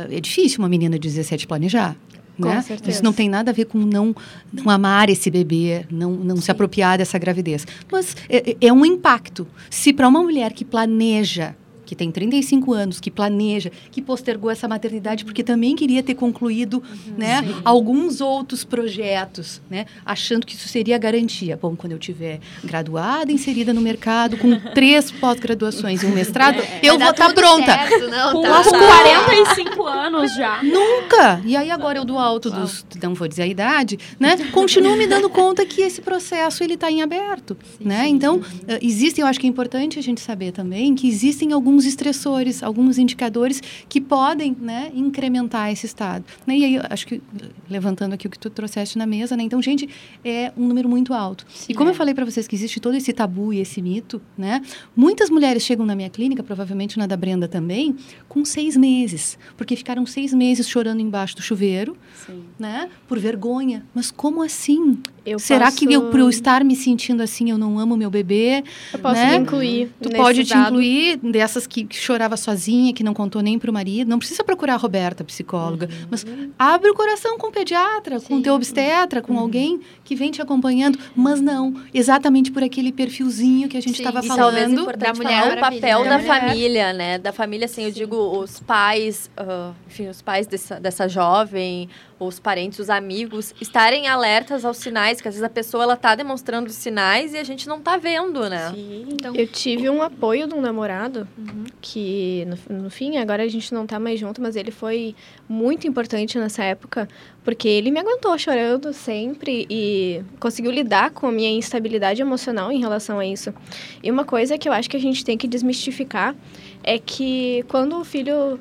é difícil uma menina de 17 planejar. Com né? Certeza. Isso não tem nada a ver com não, não amar esse bebê, não, não se apropriar dessa gravidez. Mas é, é um impacto. Se para uma mulher que planeja que tem 35 anos, que planeja, que postergou essa maternidade porque também queria ter concluído uhum, né, alguns outros projetos, né, achando que isso seria garantia. Bom, quando eu tiver graduada, inserida no mercado, com três pós-graduações e um mestrado, é, eu vou estar tá pronta. Certo, não, com tá, 45 anos já. Nunca! E aí agora eu do alto dos, não vou dizer a idade, né, continuo me dando conta que esse processo ele está em aberto. Sim, né? Sim, então, sim. Uh, existem, eu acho que é importante a gente saber também que existem alguns alguns estressores, alguns indicadores que podem né, incrementar esse estado. Né? E aí, acho que, levantando aqui o que tu trouxeste na mesa, né? então, gente, é um número muito alto. Sim, e como é. eu falei para vocês que existe todo esse tabu e esse mito, né? muitas mulheres chegam na minha clínica, provavelmente na da Brenda também, com seis meses, porque ficaram seis meses chorando embaixo do chuveiro, Sim. né? por vergonha. Mas como assim? Eu Será posso... que eu, por eu estar me sentindo assim, eu não amo meu bebê? Eu posso né? te incluir. Tu pode te dado. incluir dessas que, que, chorava sozinha, que não contou nem para o marido. Não precisa procurar a Roberta, psicóloga, uhum. mas abre o coração com o pediatra, Sim. com o teu obstetra, com uhum. alguém que vem te acompanhando. Mas não, exatamente por aquele perfilzinho que a gente estava falando. da mulher, o papel da, da família, né? Da família, assim, Sim. eu digo, os pais, uh, enfim, os pais dessa, dessa jovem, os parentes, os amigos, estarem alertas aos sinais, que às vezes a pessoa ela tá demonstrando sinais e a gente não tá vendo, né? Sim. Então... Eu tive um apoio de um namorado uhum. que, no, no, fim, agora a gente não tá mais junto, mas ele foi muito importante nessa época, porque ele me aguentou chorando sempre e conseguiu lidar com a minha instabilidade emocional em relação a isso. E uma coisa que eu acho que a gente tem que desmistificar é que quando o filho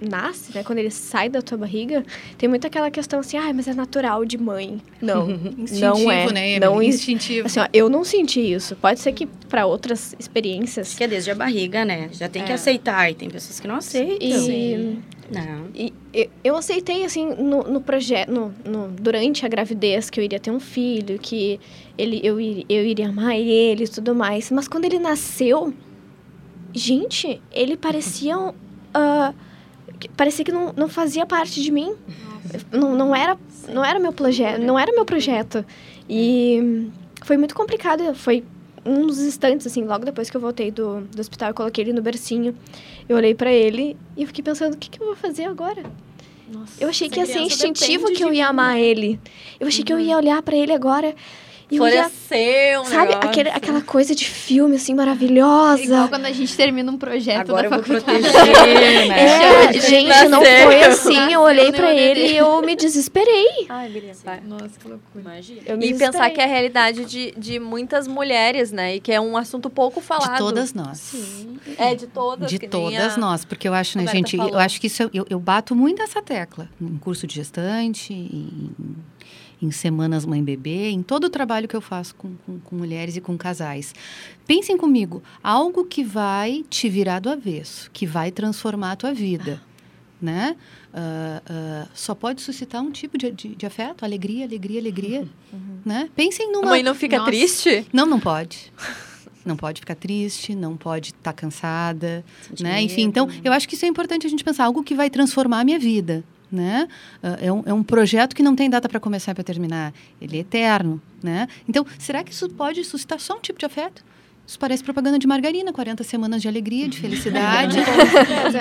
nasce, né, quando ele sai da tua barriga, tem muito aquela questão assim, ah, mas é natural de mãe. Não, não é. Né, não instintivo. Assim, ó, eu não senti isso. Pode ser que para outras experiências. Que é desde a barriga, né? Já tem é. que aceitar e tem pessoas que não aceitam. E, não. E eu, eu aceitei, assim, no, no projeto, no, no, durante a gravidez, que eu iria ter um filho, que ele, eu, ir, eu iria amar ele e tudo mais. Mas quando ele nasceu, gente, ele parecia. Uh, parecia que não, não fazia parte de mim. Não, não, era, não era meu projeto, não era meu projeto. E foi muito complicado, foi um dos instantes, assim, logo depois que eu voltei do, do hospital, eu coloquei ele no bercinho. Eu olhei para ele e eu fiquei pensando, o que, que eu vou fazer agora? Nossa, eu achei que ia ser instintivo que eu ia amar ele. Eu achei uhum. que eu ia olhar para ele agora e Floresceu, um Sabe, aquele, aquela coisa de filme, assim, maravilhosa. Igual quando a gente termina um projeto Agora da eu vou proteger, né? É, gente, não foi assim. Eu olhei pra ele e eu me desesperei. Ai, Nossa, que loucura. Imagina. e pensar que é a realidade de, de muitas mulheres, né? E que é um assunto pouco falado. De todas nós. Sim. É, de todas. De todas nós. Porque eu acho, né, gente, falou. eu acho que isso, eu, eu bato muito essa tecla. Em curso de gestante, em em Semanas Mãe Bebê, em todo o trabalho que eu faço com, com, com, mulheres e com casais. Pensem comigo, algo que vai te virar do avesso, que vai transformar a tua vida, né? Uh, uh, só pode suscitar um tipo de, de, de afeto, alegria, alegria, alegria, uhum. uhum. né? Pensem numa... A mãe não fica Nossa. triste? Não, não pode. Não pode ficar triste, não pode estar tá cansada, Sentir né? Enfim, então, eu acho que isso é importante a gente pensar, algo que vai transformar a minha vida, né? Ah, é um, é um projeto que não tem data para começar e para terminar. Ele é eterno, né? Então, será que isso pode suscitar só um tipo de afeto? Isso parece propaganda de margarina, 40 semanas de alegria, de felicidade.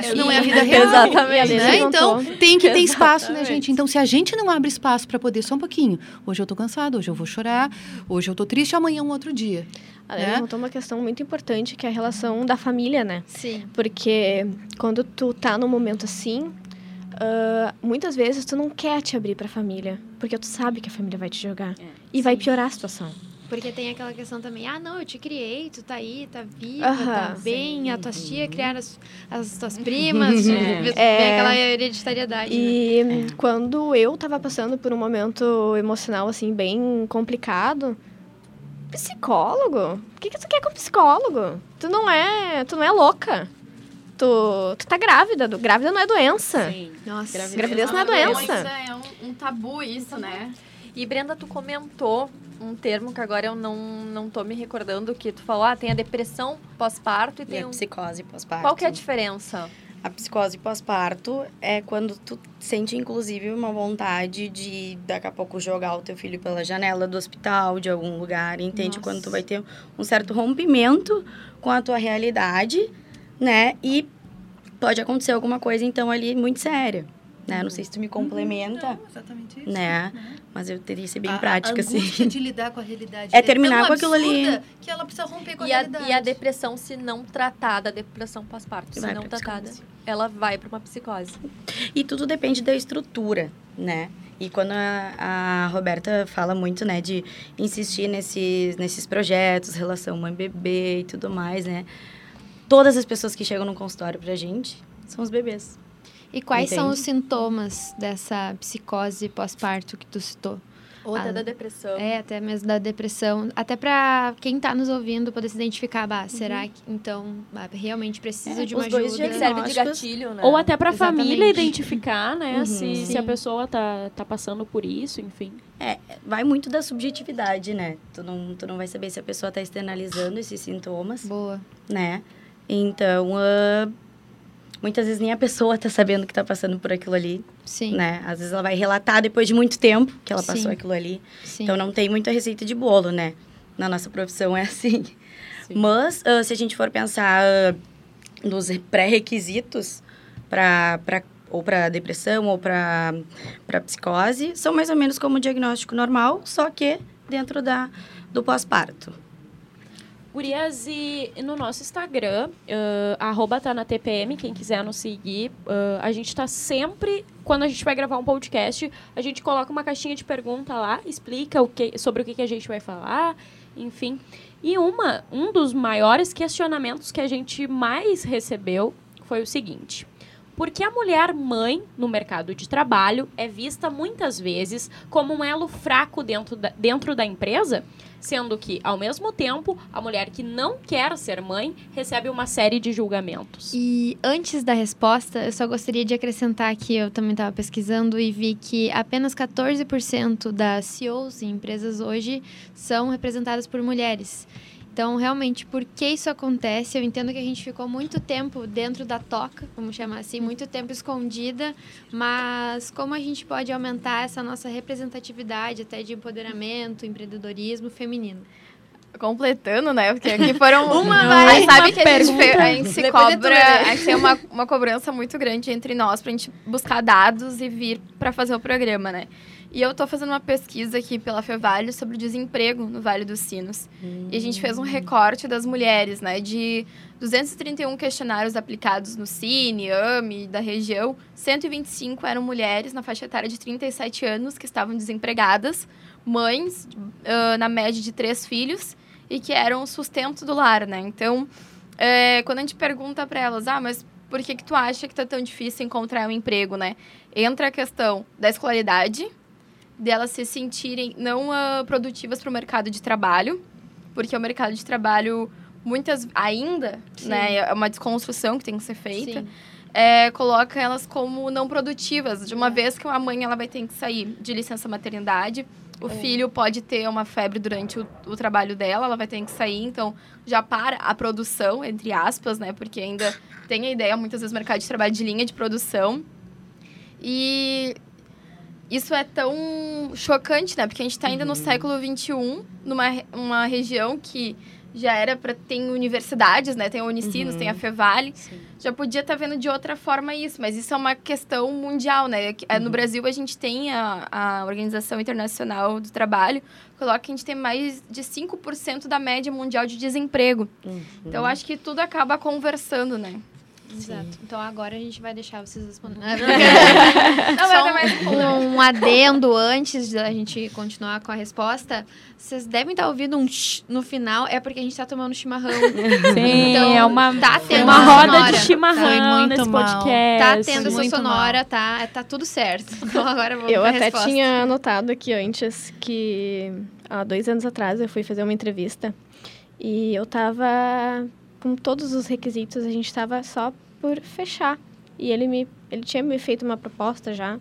isso não é a vida real. Exatamente. Né? Então, tem que ter espaço, né, gente? Então, se a gente não abre espaço para poder só um pouquinho, hoje eu estou cansada, hoje eu vou chorar, hoje eu estou triste, amanhã é um outro dia. Ela né? levantou uma questão muito importante, que é a relação da família, né? Sim. Porque quando tu tá num momento assim, Uh, muitas vezes tu não quer te abrir para a família, porque tu sabe que a família vai te jogar é, e sim. vai piorar a situação. Porque tem aquela questão também, ah, não, eu te criei, tu tá aí, tá viva, uh -huh, tá bem, sim. a tua tia criaram as, as tuas primas, é. é. aquela hereditariedade. E né? quando eu tava passando por um momento emocional, assim, bem complicado, psicólogo? O que, que tu quer com psicólogo? Tu não é, tu não é louca tu, tu tá grávida. grávida não é doença. Sim. Nossa, gravidez, gravidez não é doença. É um, um tabu isso, né? E Brenda, tu comentou um termo que agora eu não, não tô me recordando, que tu falou, ah, tem a depressão pós-parto e, e tem a um... psicose pós-parto. Qual que é a diferença? A psicose pós-parto é quando tu sente, inclusive, uma vontade de, daqui a pouco, jogar o teu filho pela janela do hospital, de algum lugar, entende? Nossa. Quando tu vai ter um certo rompimento com a tua realidade né? E pode acontecer alguma coisa, então, ali muito séria. Né? Não sei se tu me complementa. Não, exatamente isso. Né? né? Mas eu teria que ser bem a, prática, a assim. de lidar com a realidade. É, é terminar com aquilo ali. Que ela precisa romper com e a, realidade. E a depressão, se não tratada, a depressão pós-parto, se não tratada, ela vai para uma psicose. E tudo depende da estrutura, né? E quando a, a, Roberta fala muito, né, de insistir nesses, nesses projetos, relação mãe-bebê e tudo mais, né? Todas as pessoas que chegam no consultório pra gente são os bebês. E quais Entende? são os sintomas dessa psicose pós-parto que tu citou? Ou até ah, da depressão. É, até mesmo da depressão. Até para quem está nos ouvindo poder se identificar, bah, uhum. será que então bah, realmente precisa é, de uma os dois ajuda? Já serve de gatilho, né? Ou até para a família identificar, né, uhum, se, se a pessoa tá, tá passando por isso, enfim. É, vai muito da subjetividade, né? Tu não, tu não vai saber se a pessoa está externalizando esses sintomas. Boa. Né? Então, uh, muitas vezes nem a pessoa está sabendo que está passando por aquilo ali. Sim. Né? Às vezes ela vai relatar depois de muito tempo que ela passou Sim. aquilo ali. Sim. Então, não tem muita receita de bolo, né? Na nossa profissão é assim. Sim. Mas, uh, se a gente for pensar uh, nos pré-requisitos para ou para depressão ou para psicose, são mais ou menos como o diagnóstico normal, só que dentro da, do pós-parto. Gurias, e no nosso Instagram, uh, tá na TPM, quem quiser nos seguir, uh, a gente está sempre, quando a gente vai gravar um podcast, a gente coloca uma caixinha de pergunta lá, explica o que, sobre o que, que a gente vai falar, enfim. E uma, um dos maiores questionamentos que a gente mais recebeu foi o seguinte: Porque a mulher mãe no mercado de trabalho é vista muitas vezes como um elo fraco dentro da, dentro da empresa, sendo que, ao mesmo tempo, a mulher que não quer ser mãe recebe uma série de julgamentos. E antes da resposta, eu só gostaria de acrescentar que eu também estava pesquisando e vi que apenas 14% das CEOs em empresas hoje são representadas por mulheres. Então, realmente, por que isso acontece? Eu entendo que a gente ficou muito tempo dentro da toca, vamos chamar assim, muito tempo escondida, mas como a gente pode aumentar essa nossa representatividade até de empoderamento, empreendedorismo feminino? completando, né? Porque aqui foram uma vai, Aí sabe que a gente, a gente se cobra, a gente tem uma, uma cobrança muito grande entre nós pra gente buscar dados e vir para fazer o programa, né? E eu tô fazendo uma pesquisa aqui pela Fevale sobre o desemprego no Vale dos Sinos. Hum. E a gente fez um recorte das mulheres, né? De 231 questionários aplicados no Cine, AME, da região, 125 eram mulheres na faixa etária de 37 anos que estavam desempregadas, mães, uh, na média de três filhos, e que eram o sustento do lar, né? Então, é, quando a gente pergunta para elas, ah, mas por que, que tu acha que tá tão difícil encontrar um emprego, né? Entra a questão da escolaridade, delas se sentirem não uh, produtivas para o mercado de trabalho, porque o mercado de trabalho muitas ainda, Sim. né, é uma desconstrução que tem que ser feita. É, coloca elas como não produtivas, de uma é. vez que uma mãe ela vai ter que sair de licença maternidade, o é. filho pode ter uma febre durante o, o, trabalho dela, ela vai ter que sair, então já para a produção, entre aspas, né? Porque ainda tem a ideia, muitas vezes, mercado de trabalho de linha de produção. E isso é tão chocante, né? Porque a gente está ainda uhum. no século XXI, numa uma região que já era para tem universidades, né? Tem a Unicinos, uhum. tem a uhum. Fevale. Sim. Já podia estar tá vendo de outra forma isso, mas isso é uma questão mundial, né? Uhum. No Brasil a gente tem a, a Organização Internacional do Trabalho, coloca que a gente tem mais de 5% da média mundial de desemprego. Uhum. Então acho que tudo acaba conversando, né? Exato. Então agora a gente vai deixar vocês responderem. Não, Só um, um adendo antes da gente continuar com a resposta. Vocês devem estar ouvindo um no final, é porque a gente está tomando chimarrão. Sim, então, é uma, tá tendo uma roda sonora. de chimarrão nesse mal. podcast. Tá tendo essa sonora, tá, tá tudo certo. Então agora vamos Eu até resposta. tinha anotado aqui antes que há dois anos atrás eu fui fazer uma entrevista e eu tava com todos os requisitos, a gente estava só por fechar. E ele me ele tinha me feito uma proposta já,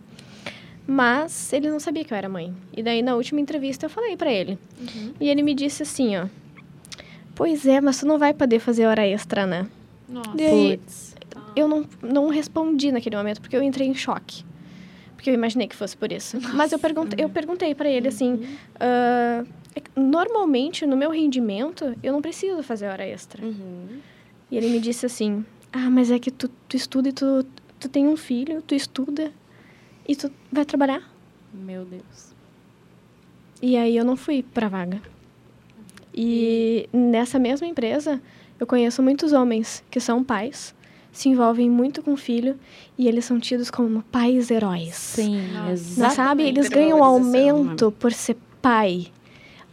mas ele não sabia que eu era mãe. E daí na última entrevista eu falei para ele. Uhum. E ele me disse assim, ó: "Pois é, mas tu não vai poder fazer hora extra, né?" Nossa. Daí, eu não não respondi naquele momento porque eu entrei em choque. Porque eu imaginei que fosse por isso. Nossa. Mas eu perguntei, eu perguntei para ele assim, uh, normalmente no meu rendimento eu não preciso fazer hora extra. Uhum. E ele me disse assim: ah, mas é que tu, tu estuda e tu, tu tem um filho, tu estuda e tu vai trabalhar. Meu Deus. E aí eu não fui pra vaga. E nessa mesma empresa, eu conheço muitos homens que são pais, se envolvem muito com o filho e eles são tidos como pais heróis. Sim, exatamente. Sabe? Eles ganham aumento por ser pai,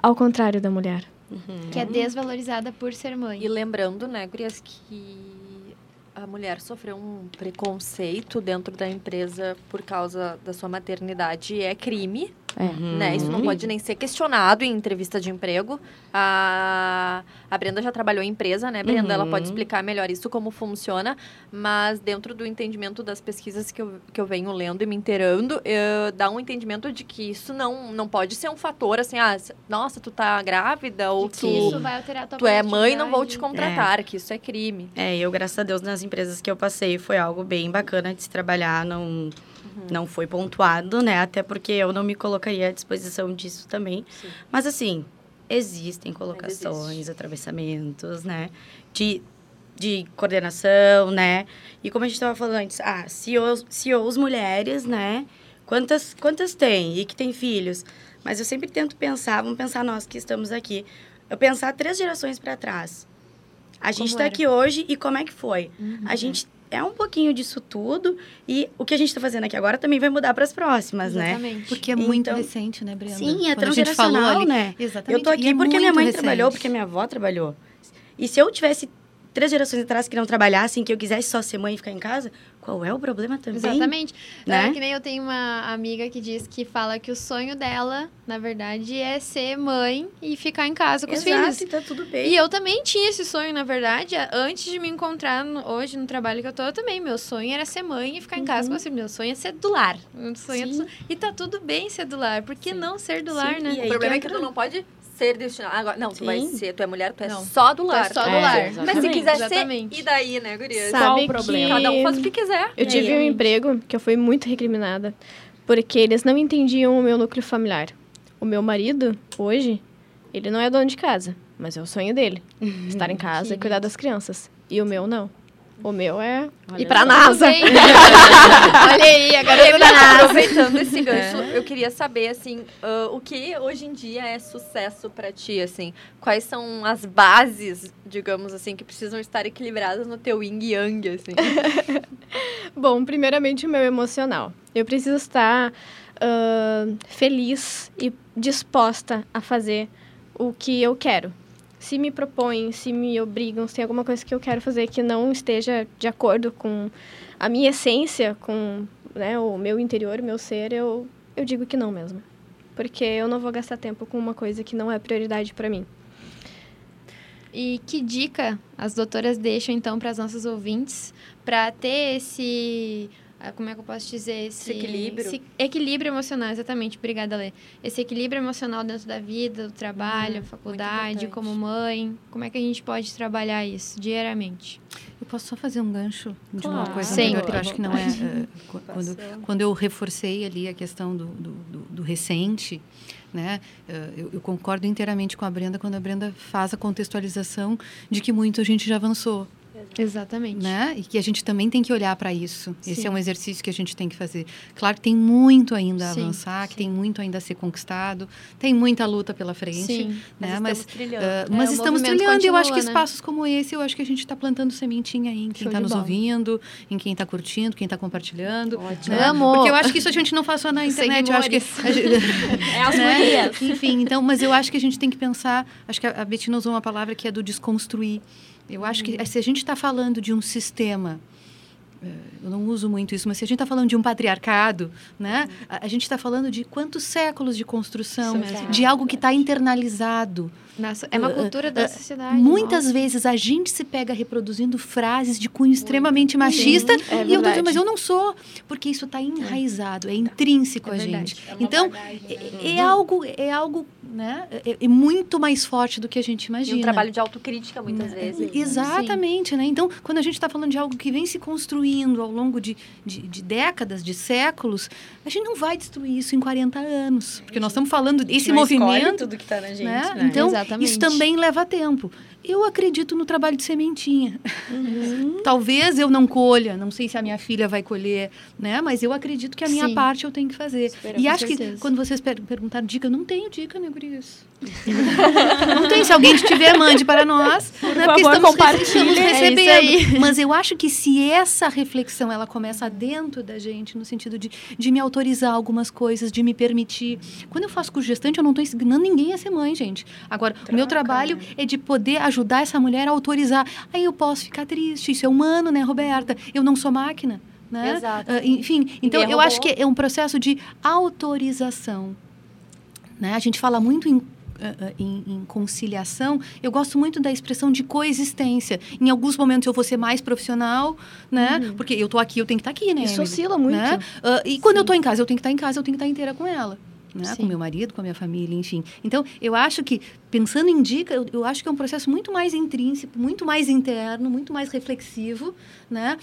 ao contrário da mulher. Uhum. Que é desvalorizada por ser mãe. E lembrando, né, Gurias, que a mulher sofreu um preconceito dentro da empresa por causa da sua maternidade é crime. É. Né? Isso não uhum. pode nem ser questionado em entrevista de emprego. A, a Brenda já trabalhou em empresa, né, Brenda? Uhum. Ela pode uhum. explicar melhor isso, como funciona. Mas dentro do entendimento das pesquisas que eu, que eu venho lendo e me inteirando, eu, dá um entendimento de que isso não, não pode ser um fator assim, ah, nossa, tu tá grávida ou tu, isso vai alterar a tua tu é mãe, não vou te contratar, é. que isso é crime. É, eu, graças a Deus, nas empresas que eu passei, foi algo bem bacana de se trabalhar, não Uhum. Não foi pontuado, né? Até porque eu não me colocaria à disposição disso também. Sim. Mas, assim, existem colocações, existe. atravessamentos, né? De, de coordenação, né? E como a gente estava falando antes, ah, CEOs, CEOs mulheres, né? Quantas, quantas tem e que tem filhos? Mas eu sempre tento pensar, vamos pensar nós que estamos aqui, eu pensar três gerações para trás. A gente está aqui hoje e como é que foi? Uhum. A gente é um pouquinho disso tudo e o que a gente está fazendo aqui agora também vai mudar para as próximas, né? Exatamente. né? Porque é muito então, recente, né, Briana? Sim, é transgeracional, ali, né? Exatamente. Eu tô aqui é porque minha mãe recente. trabalhou, porque minha avó trabalhou. E se eu tivesse três gerações atrás que não trabalhassem, que eu quisesse só ser mãe e ficar em casa, qual é o problema também? Exatamente. Né? É que nem eu tenho uma amiga que diz que fala que o sonho dela, na verdade, é ser mãe e ficar em casa com os Exato, filhos. e tá tudo bem. E eu também tinha esse sonho, na verdade, antes de me encontrar no- hoje no trabalho que eu tô, eu também. Meu sonho era ser mãe e ficar em casa com os filhos. Meu sonho é ser do lar. Meu sonho é Sim. do- E tá tudo bem ser do lar. Por que não ser do lar, Sim, né? e aí O problema é que tu não pode ser destinado. Agora, não, tu vai Sim. ser, tu é mulher, tu é Não. só do Tu é lar. só do É, lar. Mas se Exatamente. quiser Exatamente. ser, e daí, né, gurias? Sabe o problema? que Cada um faz o que quiser. eu tive um Realmente. emprego que eu fui muito recriminada, porque eles não entendiam o meu núcleo familiar. O meu marido, hoje, ele não é dono de casa, mas é o sonho dele. Estar em casa e cuidar das crianças. E o meu não. O meu é ir pra Tudo NASA. Olha aí, agora eu tô na NASA. Aproveitando esse gancho, eu queria saber, assim, ah, o que hoje em dia é sucesso pra ti, assim? Quais são as bases, digamos assim, que precisam estar equilibradas no teu yin e yang, assim? Bom, primeiramente o meu emocional. Eu preciso estar ah, feliz e disposta a fazer o que eu quero. Se me propõem, se me obrigam, se tem alguma coisa que eu quero fazer que não esteja de acordo com a minha essência, com né, o meu interior, o meu ser, eu, eu digo que não mesmo. Porque eu não vou gastar tempo com uma coisa que não é prioridade pra mim. E que dica as doutoras deixam, então, para as nossas ouvintes para ter esse. Ah, Como é que eu posso dizer? Esse, Esse equilíbrio. esse equilíbrio emocional, exatamente. Obrigada, Lê. Esse equilíbrio emocional dentro da vida, do trabalho, Uhum, faculdade, como mãe. Como é que a gente pode trabalhar isso diariamente? Eu posso só fazer um gancho de uma Claro. coisa Sempre. anterior, que eu acho que não é... eh, qu- quando, quando eu reforcei ali a questão do, do, do- do recente, né? eh, Eu, eu concordo inteiramente com a Brenda quando a Brenda faz a contextualização de que muito a gente já avançou, Exatamente. né? E que a gente também tem que olhar para isso. Esse Sim. é um exercício que a gente tem que fazer. Claro que tem muito ainda a Sim, avançar, que sim. tem muito ainda a ser conquistado, tem muita luta pela frente, Sim. né? Mas estamos trilhando. Uh, É, mas o estamos trilhando e eu acho que continua, né? espaços como esse, eu acho que a gente está plantando sementinha aí em quem está nos ouvindo, em quem está curtindo, quem está compartilhando. Ótimo. né? Amo. Porque eu acho que isso a gente não faz só na internet, eu acho que... gente- É as né? Enfim, então, mas eu acho que a gente tem que pensar, acho que a a Betina usou uma palavra que é do desconstruir. Eu acho que se a gente está falando de um sistema eh, eu não uso muito isso, mas se a gente está falando de um patriarcado, né, a, a gente está falando de quantos séculos de construção, de algo que está internalizado, Nossa, é uma Uh, cultura da uh, sociedade. Muitas nossa. vezes a gente se pega reproduzindo frases de cunho extremamente machista é e eu tô dizendo, mas eu não sou, porque isso está enraizado, é intrínseco É a gente. então, é, é algo, é algo, né, é, é muito mais forte do que a gente E imagina. um trabalho de autocrítica, muitas vezes. Exatamente, né? Então, quando a gente está falando de algo que vem se construindo ao longo de, de, de décadas, de séculos, a gente não vai destruir isso em 40 anos. Porque nós estamos falando desse movimento. tudo que tá na gente, né? né? Então, Exatamente. isso também leva tempo. Eu acredito no trabalho de sementinha. Uhum. Talvez eu não colha, não sei se a minha filha vai colher, né? Mas eu acredito que a minha Sim. parte eu tenho que fazer. E com acho que certeza. quando vocês per perguntaram dica, eu não tenho dica, né, gurias? não tem. Se alguém tiver, mande para nós. Por né? Porque favor, estamos, estamos É recebendo. Mas eu acho que se essa reflexão ela começa dentro da gente, no sentido de, de me autorizar algumas coisas, de me permitir. Quando eu faço curso gestante, eu não estou ensinando ninguém a ser mãe, gente. Agora, o meu trabalho é de poder ajudar essa mulher a autorizar. Aí eu posso ficar triste, isso é humano, né, Roberta? Eu não sou máquina. Né? Exato. Ah, enfim, então eu acho que é um processo de autorização. Né? A gente fala muito em, ah, ah, em, em conciliação. Eu gosto muito da expressão de coexistência. Em alguns momentos eu vou ser mais profissional, né? Porque eu tô aqui, eu tenho que estar aqui, né? Isso oscila muito. Né? Ah, e quando eu tô em casa, eu tenho que estar em casa, eu tenho que estar inteira com ela. Né? Com meu marido, com a minha família, enfim. Então, eu acho que, pensando em dica, eu, eu acho que é um processo muito mais intrínseco, muito mais interno, muito mais reflexivo, né?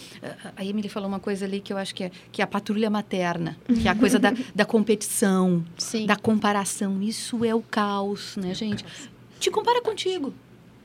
A Emily falou uma coisa ali que eu acho que é, que é a patrulha materna, que é a coisa da, da competição, Sim. da comparação. Isso é o caos, né, gente? Te compara contigo.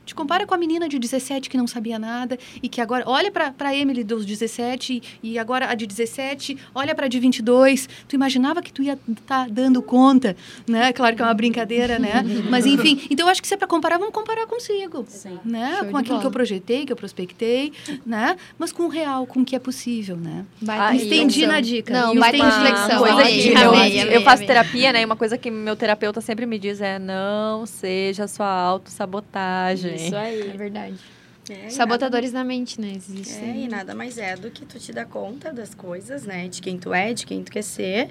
Te compara com a menina de 17 que não sabia nada e que agora olha para a Emily dos 17 e agora a de 17, olha para a de 22. Tu imaginava que tu ia estar dando conta, né? Claro que é uma brincadeira, né? Mas enfim, então eu acho que se é para comparar, vamos comparar consigo, né? Show de com aquilo que eu bola. projetei, que eu prospectei, né? Mas com o real, com o que é possível, né? Ah. Estendi na dica. Não, baita estendi. reflexão. coisa Amei, que amei, eu, amei, eu faço terapia, né? E uma coisa que meu terapeuta sempre me diz é não seja sua autossabotagem. Isso aí. É verdade. É, Sabotadores na mente, né? nada- Existem. É, e nada mais é do que tu te dar conta das coisas, né? De quem tu é, de quem tu quer ser.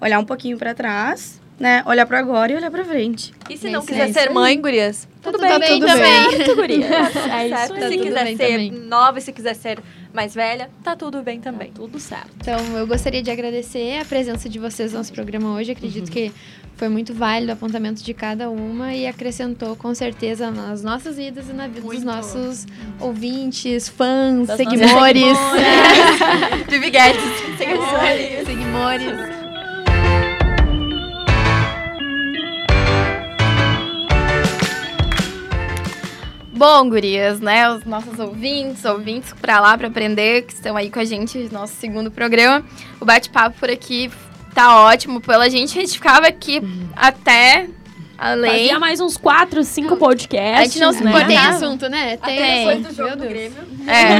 Olhar um pouquinho pra trás, né? Olhar pro agora e olhar pra frente. E se É não isso quiser aí. ser mãe, gurias? Tudo, Tá bem, tudo também. bem. Tudo gurias. É isso Tá se tudo quiser bem ser também. nova se quiser ser mais velha, tá tudo bem também. Tudo certo. Então, eu gostaria de agradecer a presença de vocês no nosso programa hoje. Acredito que foi muito válido o apontamento de cada uma e acrescentou com certeza nas nossas vidas e na vida dos nossos ouvintes, fãs, Das seguidores. Vivi Guedes. Seguidores. Seguidores. Bom, gurias, né? Os nossos ouvintes, ouvintes pra lá pra aprender, que estão aí com a gente no nosso segundo programa. O bate-papo por aqui tá ótimo. Pela gente, a gente ficava aqui até além. Fazia mais uns 4, 5 podcasts. A gente não se né? importa Tem assunto, né? Tem. depois do jogo do Grêmio. É.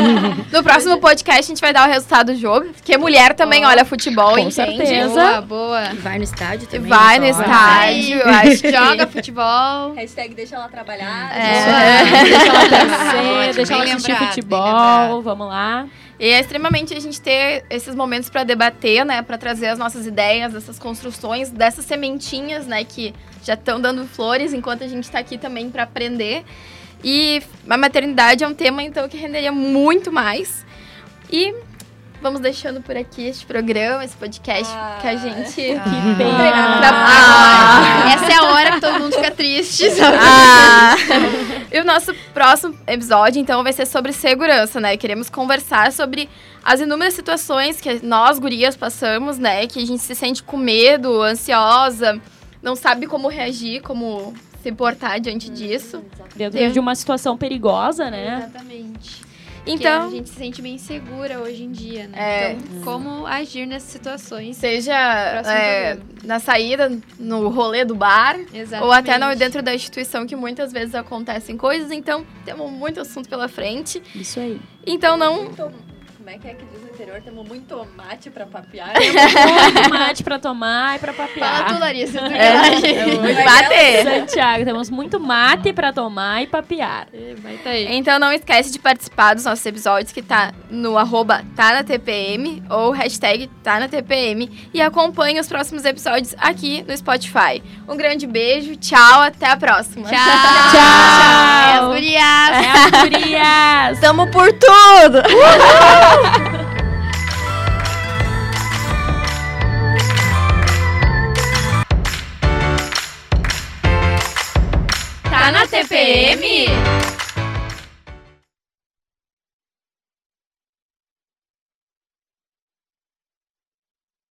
No próximo podcast, a gente vai dar o resultado do jogo. Porque mulher também olha futebol, Com entende? certeza. Boa, boa. E vai no estádio também. vai não no estádio. que Joga futebol. Hashtag deixa ela trabalhar. É. Deixa ela crescer, deixa ela assistir lembrado, futebol. Vamos lá. E é extremamente a gente ter esses momentos para debater, né, para trazer as nossas ideias, essas construções, dessas sementinhas, né, que já estão dando flores enquanto a gente está aqui também para aprender. E a maternidade é um tema então que renderia muito mais. E vamos deixando por aqui este programa, esse podcast Ah. que a gente Que Ah. pena. Ah. Essa é a hora que todo mundo fica triste, sabe? Ah. e o nosso próximo episódio, então, vai ser sobre segurança, né? Queremos conversar sobre as inúmeras situações que nós, gurias, passamos, né? Que a gente se sente com medo, ansiosa, não sabe como reagir, como se portar diante disso. Dentro de uma situação perigosa, né? Exatamente. Então, Porque a gente se sente bem insegura hoje em dia, né? É. Então, como agir nessas situações? seja é, na saída, no rolê do bar, Exatamente. ou até no, dentro da instituição, que muitas vezes acontecem coisas. Então, temos muito assunto pela frente. Isso aí. Então, não Muito- Como é que é que diz no interior? Temos muito mate pra papear. Muito mate pra tomar e pra Fala papear. tu, Larissa. Tu É, muito bater. Santiago, temos muito mate pra tomar e papear. Vai tá aí. Então não esquece de participar dos nossos episódios que tá no arroba tá na TPM ou hashtag tá na TPM e acompanhe os próximos episódios aqui no Spotify. Um grande beijo, tchau, até a próxima. Tchau. Tchau. É as gurias. É as gurias. Tamo por tudo! Tá na TPM?